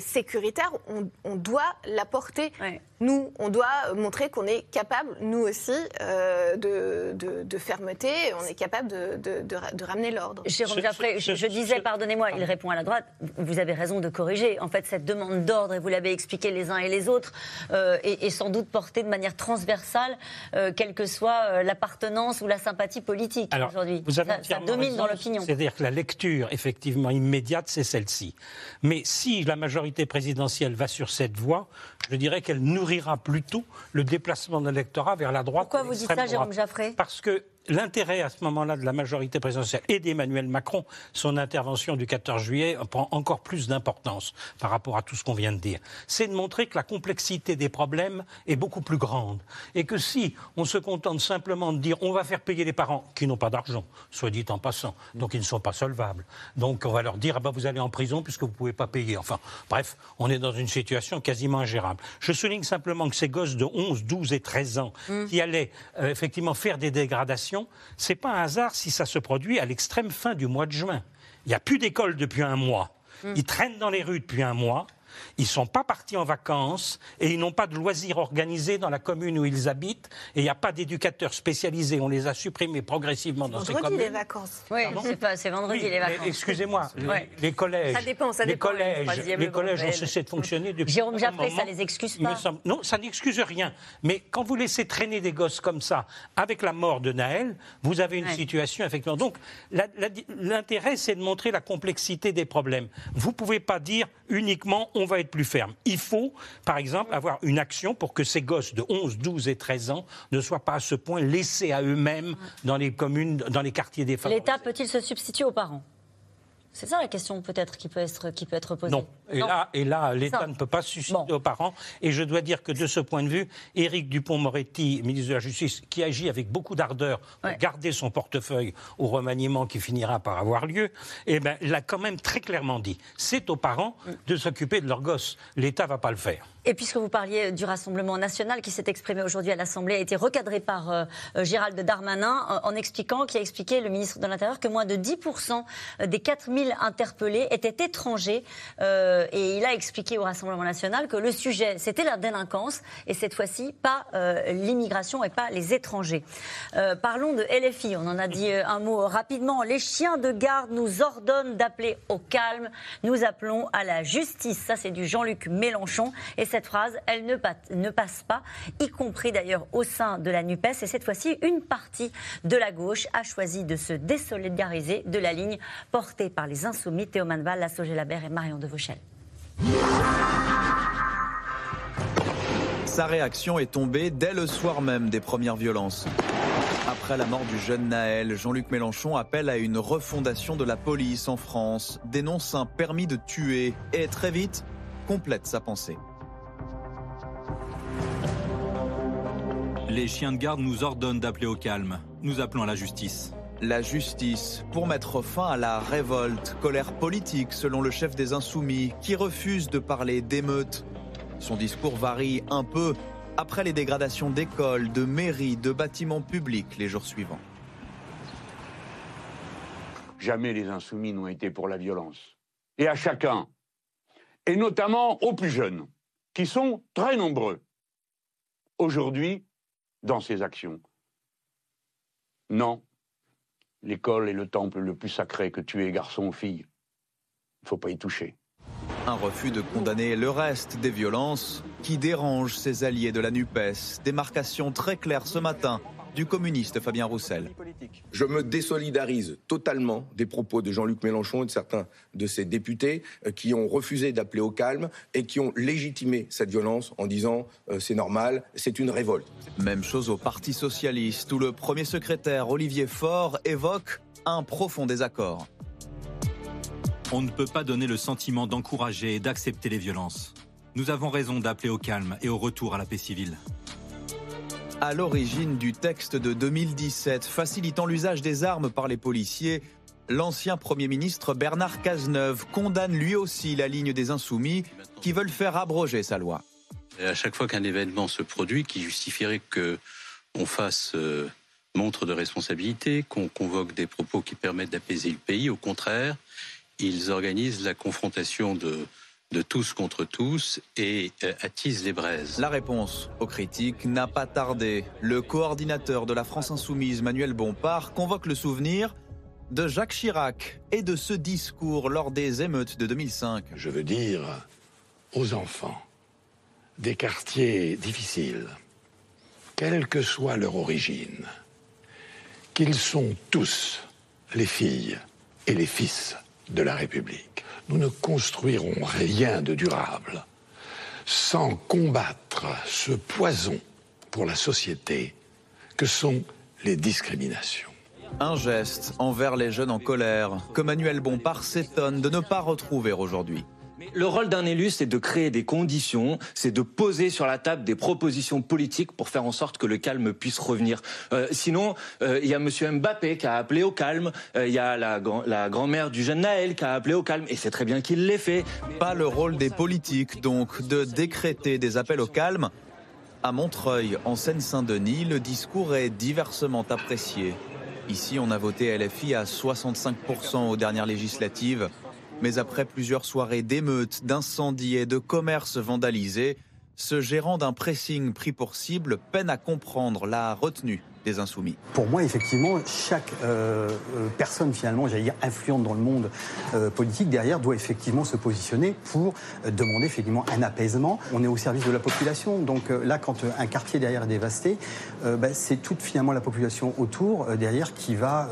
sécuritaire, on, doit l'apporter. Nous, on doit montrer qu'on est capable, nous aussi, euh, de, fermeté, on est capable de, ramener l'ordre. Jérôme Jaffré, je, disais, pardonnez-moi, il répond à la droite, vous avez raison de corriger. En fait, cette demande d'ordre, et vous l'avez expliqué les uns et les autres, euh, est, sans doute portée de manière transversale, euh, quelle que soit l'appartenance ou la sympathie politique aujourd'hui. Vous avez ça, domine dans l'opinion. C'est-à-dire que la lecture, effectivement, immédiate, c'est celle-ci. Mais si la majorité présidentielle va sur cette voie, je dirais qu'elle nourrira plutôt le déplacement de l'électorat vers la droite. Pourquoi vous dites ça, Jérôme Jaffré? Parce que l'intérêt à ce moment-là de la majorité présidentielle et d'Emmanuel Macron, son intervention du 14 juillet prend encore plus d'importance par rapport à tout ce qu'on vient de dire. C'est de montrer que la complexité des problèmes est beaucoup plus grande et que si on se contente simplement de dire on va faire payer les parents qui n'ont pas d'argent, soit dit en passant, donc ils ne sont pas solvables, donc on va leur dire ah ben vous allez en prison puisque vous ne pouvez pas payer. Enfin, bref, on est dans une situation quasiment ingérable. Je souligne simplement que ces gosses de 11, 12 et 13 ans mmh. qui allaient euh, effectivement faire des dégradations ce n'est pas un hasard si ça se produit à l'extrême fin du mois de juin. Il n'y a plus d'école depuis un mois. Mmh. Ils traînent dans les rues depuis un mois. Ils ne sont pas partis en vacances et ils n'ont pas de loisirs organisés dans la commune où ils habitent et il n'y a pas d'éducateurs spécialisés. On les a supprimés progressivement dans ces communes. Vendredi les vacances. Oui, c'est vendredi les vacances. Excusez-moi, les, collèges. Ça dépend, ça dépend. Les collèges, les collèges ont cessé de fonctionner depuis. Jérôme Jaffré, ça les excuse pas. non, ça n'excuse rien. Mais quand vous laissez traîner des gosses comme ça, avec la mort de Naël, vous avez une situation effectivement. Donc l'intérêt, c'est de montrer la complexité des problèmes. Vous ne pouvez pas dire uniquement on va être plus ferme. Il faut, par exemple, avoir une action pour que ces gosses de 11, 12 et 13 ans ne soient pas à ce point laissés à eux-mêmes dans les communes, dans les quartiers défavorisés. L'État peut-il se substituer aux parents? C'est ça la question peut-être qui peut être qui peut être posée. Non. Et là, et là, l'État ne peut pas susciter aux parents. Et je dois dire que de ce point de vue, Éric Dupont-Moretti, ministre de la Justice, qui agit avec beaucoup d'ardeur pour garder son portefeuille au remaniement qui finira par avoir lieu, eh ben, l'a quand même très clairement dit. C'est aux parents mm. de s'occuper de leurs gosses. L'État va pas le faire. Et puisque vous parliez du Rassemblement national qui s'est exprimé aujourd'hui à l'Assemblée, a été recadré par euh, euh, Gérald Darmanin en, expliquant, qui a expliqué, le ministre de l'Intérieur, que moins de 10% des 4000 interpellés étaient étrangers. Euh, et il a expliqué au Rassemblement national que le sujet, c'était la délinquance, et cette fois-ci, pas l'immigration et pas les étrangers. parlons de LFI, on en a dit un mot rapidement. Les chiens de garde nous ordonnent d'appeler au calme. Nous appelons à la justice. Ça, c'est du Jean-Luc Mélenchon. Cette phrase, elle ne, passe pas, y compris d'ailleurs au sein de la NUPES. Et cette fois-ci, une partie de la gauche a choisi de se désolidariser de la ligne portée par les insoumis Théo Manval, Lassogé Labert et Marion de Vauchel. Sa réaction est tombée dès le soir même des premières violences. Après la mort du jeune Naël, Jean-Luc Mélenchon appelle à une refondation de la police en France, dénonce un permis de tuer et très vite complète sa pensée. Les chiens de garde nous ordonnent d'appeler au calme. Nous appelons à la justice. La justice pour mettre fin à la révolte, colère politique selon le chef des Insoumis qui refuse de parler d'émeutes. Son discours varie un peu après les dégradations d'écoles, de mairies, de bâtiments publics les jours suivants. Jamais les Insoumis n'ont été pour la violence. Et à chacun, et notamment aux plus jeunes, qui sont très nombreux. Aujourd'hui, dans ses actions. Non, l'école est le temple le plus sacré que tu es garçon ou fille. Il ne faut pas y toucher. Un refus de condamner le reste des violences qui dérangent ses alliés de la NUPES. Démarcation très claire ce matin du communiste Fabien Roussel. Je me désolidarise totalement des propos de Jean-Luc Mélenchon et de certains de ses députés euh, qui ont refusé d'appeler au calme et qui ont légitimé cette violence en disant euh, c'est normal, c'est une révolte. Même chose au Parti socialiste où le premier secrétaire Olivier Faure évoque un profond désaccord. On ne peut pas donner le sentiment d'encourager et d'accepter les violences. Nous avons raison d'appeler au calme et au retour à la paix civile. À l'origine du texte de 2017 facilitant l'usage des armes par les policiers, l'ancien Premier ministre Bernard Cazeneuve condamne lui aussi la ligne des insoumis qui veulent faire abroger sa loi. À chaque fois qu'un événement se produit qui justifierait que on fasse euh, montre de responsabilité, qu'on convoque des propos qui permettent d'apaiser le pays, au contraire, ils organisent la confrontation de, de tous contre tous et euh, attisent les braises. La réponse aux critiques n'a pas tardé. Le coordinateur de la France insoumise, Manuel Bompard, convoque le souvenir de Jacques Chirac et de ce discours lors des émeutes de 2005. Je veux dire aux enfants des quartiers difficiles, quelle que soit leur origine, qu'ils sont tous les filles et les fils de la République. Nous ne construirons rien de durable sans combattre ce poison pour la société que sont les discriminations. Un geste envers les jeunes en colère que Manuel Bompard s'étonne de ne pas retrouver aujourd'hui. Le rôle d'un élu, c'est de créer des conditions, c'est de poser sur la table des propositions politiques pour faire en sorte que le calme puisse revenir. Euh, sinon, euh, il y a Monsieur Mbappé qui a appelé au calme, euh, il y a la, grand-mère du jeune Naël qui a appelé au calme, et c'est très bien qu'il l'ait fait. Pas le rôle des politiques, donc, de décréter des appels au calme. À Montreuil, en Seine-Saint-Denis, le discours est diversement apprécié. Ici, on a voté LFI à 65% aux dernières législatives. Mais après plusieurs soirées d'émeutes, d'incendies et de commerces vandalisés, ce gérant d'un pressing pris pour cible peine à comprendre la retenue des insoumis. Pour moi, effectivement, chaque euh, euh, personne finalement, j'allais dire influente dans le monde euh, politique derrière doit effectivement se positionner pour demander effectivement un apaisement. On est au service de la population, donc là, quand un quartier derrière est dévasté, bah, c'est toute finalement la population autour derrière qui va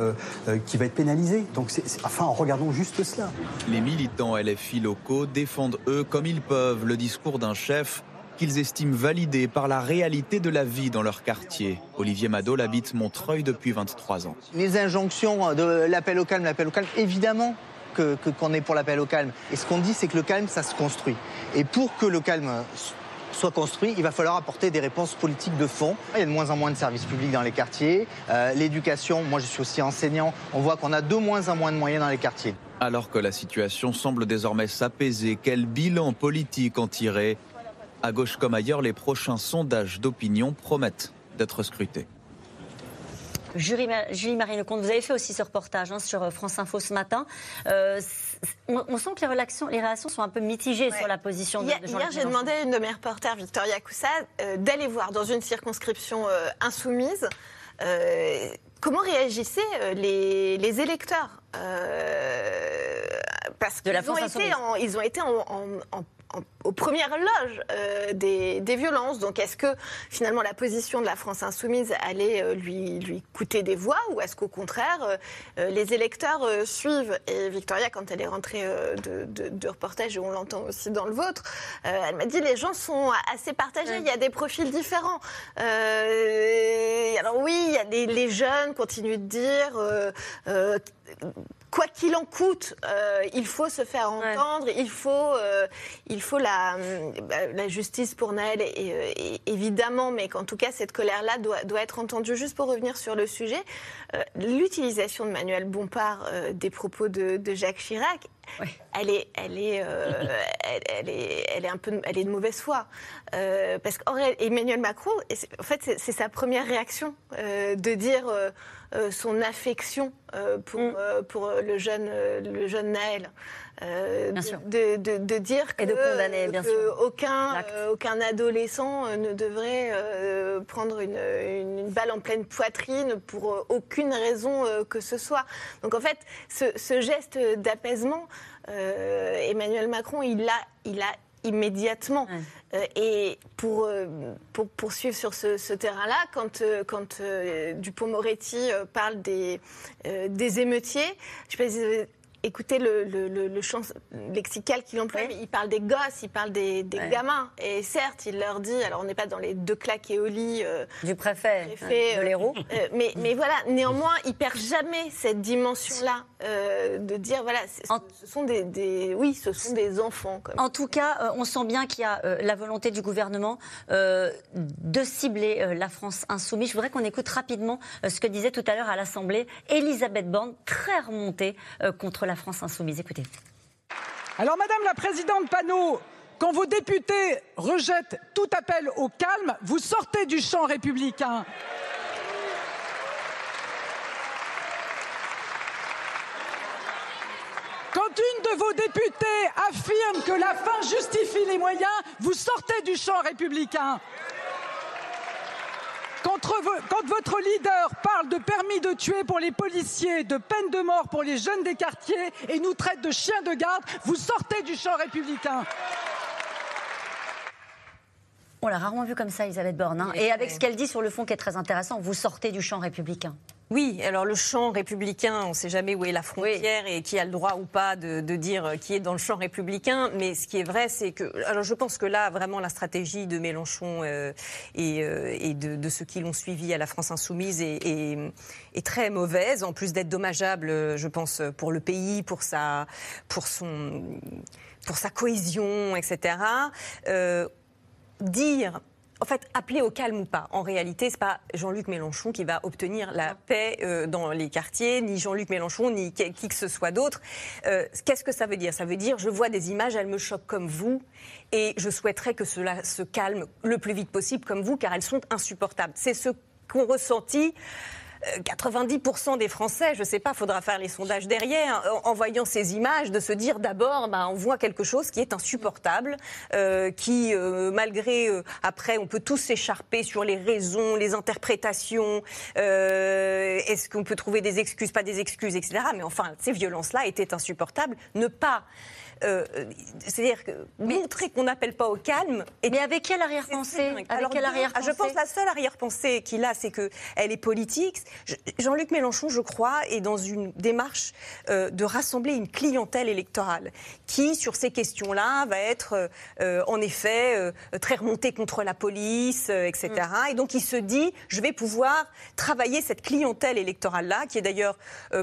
qui va être pénalisée. Donc, c'est, enfin, regardons juste cela. Les militants LFI locaux défendent eux comme ils peuvent le discours d'un chef qu'ils estiment validé par la réalité de la vie dans leur quartier. Olivier Madol habite Montreuil depuis 23 ans. Les injonctions de l'appel au calme, l'appel au calme, évidemment qu'on que, qu'on est pour l'appel au calme. Et ce qu'on dit, c'est que le calme, ça se construit. Et pour que le calme soit construit, il va falloir apporter des réponses politiques de fond. Il y a de moins en moins de services publics dans les quartiers. Euh, L'éducation, moi je suis aussi enseignant, on voit qu'on a de moins en moins de moyens dans les quartiers. Alors que la situation semble désormais s'apaiser, quel bilan politique en tirer? À gauche comme ailleurs, les prochains sondages d'opinion promettent d'être scrutés. Julie, Marie Lecomte, vous avez fait aussi ce reportage hein, sur euh, France Info ce matin. Euh, on, sent que les réactions, les réactions sont un peu mitigées sur la position de, Hier, hier j'ai demandé à une de mes reporters, Victoria Coussade, euh, d'aller voir dans une circonscription insoumise comment réagissaient les, électeurs. parce qu'ils ont, été en, ils ont été en aux premières loges euh, des, violences. Donc est-ce que finalement la position de la France insoumise allait euh, lui, lui coûter des voix ou est-ce qu'au contraire euh, les électeurs suivent? Et Victoria, quand elle est rentrée de, de, reportage, et on l'entend aussi dans le vôtre, elle m'a dit les gens sont assez partagés, il y a des profils différents. alors oui, il y a des, les jeunes continuent de dire quoi qu'il en coûte, euh, il faut se faire entendre, il, faut, euh, il faut la, bah, la justice pour Naël, et, évidemment, mais qu'en tout cas, cette colère-là doit, doit, être entendue. Juste pour revenir sur le sujet, euh, l'utilisation de Manuel Bompard des propos de, Jacques Chirac, Elle est, elle est, elle, est, elle est un peu, elle est de mauvaise foi, parce qu'Emmanuel Macron, en fait, c'est sa première réaction de dire euh, son affection euh, pour, mm. euh, pour le, jeune, le jeune Naël. De, de, dire que, aucun, aucun adolescent ne devrait prendre une, une, balle en pleine poitrine pour aucune raison que ce soit. Donc en fait, ce, ce geste d'apaisement, Emmanuel Macron, il l'a il a immédiatement. et pour, pour poursuivre sur ce, terrain-là, quand, quand Dupont-Moretti parle des, des émeutiers, je pense écoutez le, le, champ lexical qu'il emploie, il parle des gosses, il parle des, gamins. Et certes, il leur dit, alors on n'est pas dans les deux claques et au lit euh, du préfet, de euh, l'héros, euh, mais, mais voilà, néanmoins, il perd jamais cette dimension-là de dire, voilà, ce sont des, oui, ce sont des enfants. En tout cas, on sent bien qu'il y a la volonté du gouvernement de cibler la France insoumise. Je voudrais qu'on écoute rapidement ce que disait tout à l'heure à l'Assemblée Elisabeth Borne, très remontée contre la la France insoumise. Écoutez. Alors, Madame la Présidente Panot, quand vos députés rejettent tout appel au calme, vous sortez du champ républicain. Une de vos députés affirme que la fin justifie les moyens, vous sortez du champ républicain. Quand, votre leader parle de permis de tuer pour les policiers, de peine de mort pour les jeunes des quartiers et nous traite de chiens de garde, vous sortez du champ républicain. On l'a rarement vu comme ça, Elisabeth Borne. Hein. Et avec ce qu'elle dit sur le fond qui est très intéressant, vous sortez du champ républicain. Oui, alors le champ républicain, on ne sait jamais où est la frontière et qui a le droit ou pas de, dire qui est dans le champ républicain. Mais ce qui est vrai, c'est que. Alors je pense que là, vraiment, la stratégie de Mélenchon euh, et, euh, de, ceux qui l'ont suivi à la France Insoumise est, très mauvaise, en plus d'être dommageable, je pense, pour le pays, pour sa, pour son, pour sa cohésion, etc. Euh, dire en fait, appeler au calme ou pas. En réalité, c'est pas Jean-Luc Mélenchon qui va obtenir la paix euh, dans les quartiers, ni Jean-Luc Mélenchon, ni qui, que ce soit d'autre. Euh, qu'est-ce que ça veut dire? Ça veut dire, je vois des images, elles me choquent comme vous, et je souhaiterais que cela se calme le plus vite possible comme vous, car elles sont insupportables. C'est ce qu'ont ressenti 90% des Français, je ne sais pas, faudra faire les sondages derrière, en, voyant ces images, de se dire d'abord, bah, on voit quelque chose qui est insupportable, euh, qui, euh, malgré, euh, après, on peut tous s'écharper sur les raisons, les interprétations, est-ce qu'on peut trouver des excuses, pas des excuses, etc. Mais enfin, ces violences-là étaient insupportables. Ne pas euh, c'est-à-dire que montrer qu'on n'appelle pas au calme. Et mais avec quelle arrière-pensée arrière Je pense que la seule arrière-pensée qu'il a, c'est qu'elle est politique. Jean-Luc Mélenchon, je crois, est dans une démarche euh, de rassembler une clientèle électorale qui, sur ces questions-là, va être euh, en effet très remontée contre la police, etc. Mm. Et donc il se dit, je vais pouvoir travailler cette clientèle électorale-là, qui est d'ailleurs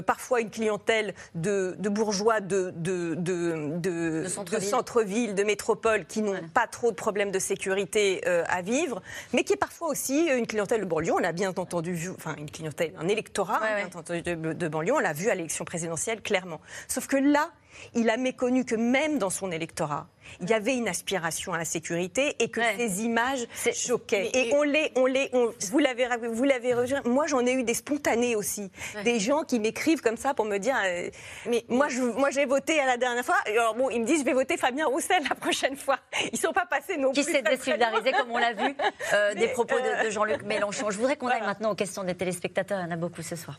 parfois une clientèle de, bourgeois de, de, de de, centre-ville, de, métropole qui n'ont pas trop de problèmes de sécurité euh, à vivre, mais qui est parfois aussi une clientèle de banlieue. On a bien entendu vu, enfin une clientèle, un électorat de, de banlieue, on l'a vu à l'élection présidentielle clairement. Sauf que là, il a méconnu que même dans son électorat, il y avait une aspiration à la sécurité et que ces images choquaient. et on les, on les, vous l'avez, vous l'avez Moi, j'en ai eu des spontanés aussi, des gens qui m'écrivent comme ça pour me dire, euh, mais moi, je, moi, j'ai voté à la dernière fois. Alors bon, ils me disent, je vais voter Fabien Roussel la prochaine fois. Ils sont pas passés non qui plus. Qui s'est désolidarisé, comme on l'a vu, euh, des propos de, euh, Jean-Luc Mélenchon. Je voudrais qu'on aille maintenant aux questions des téléspectateurs. Il y en a beaucoup ce soir.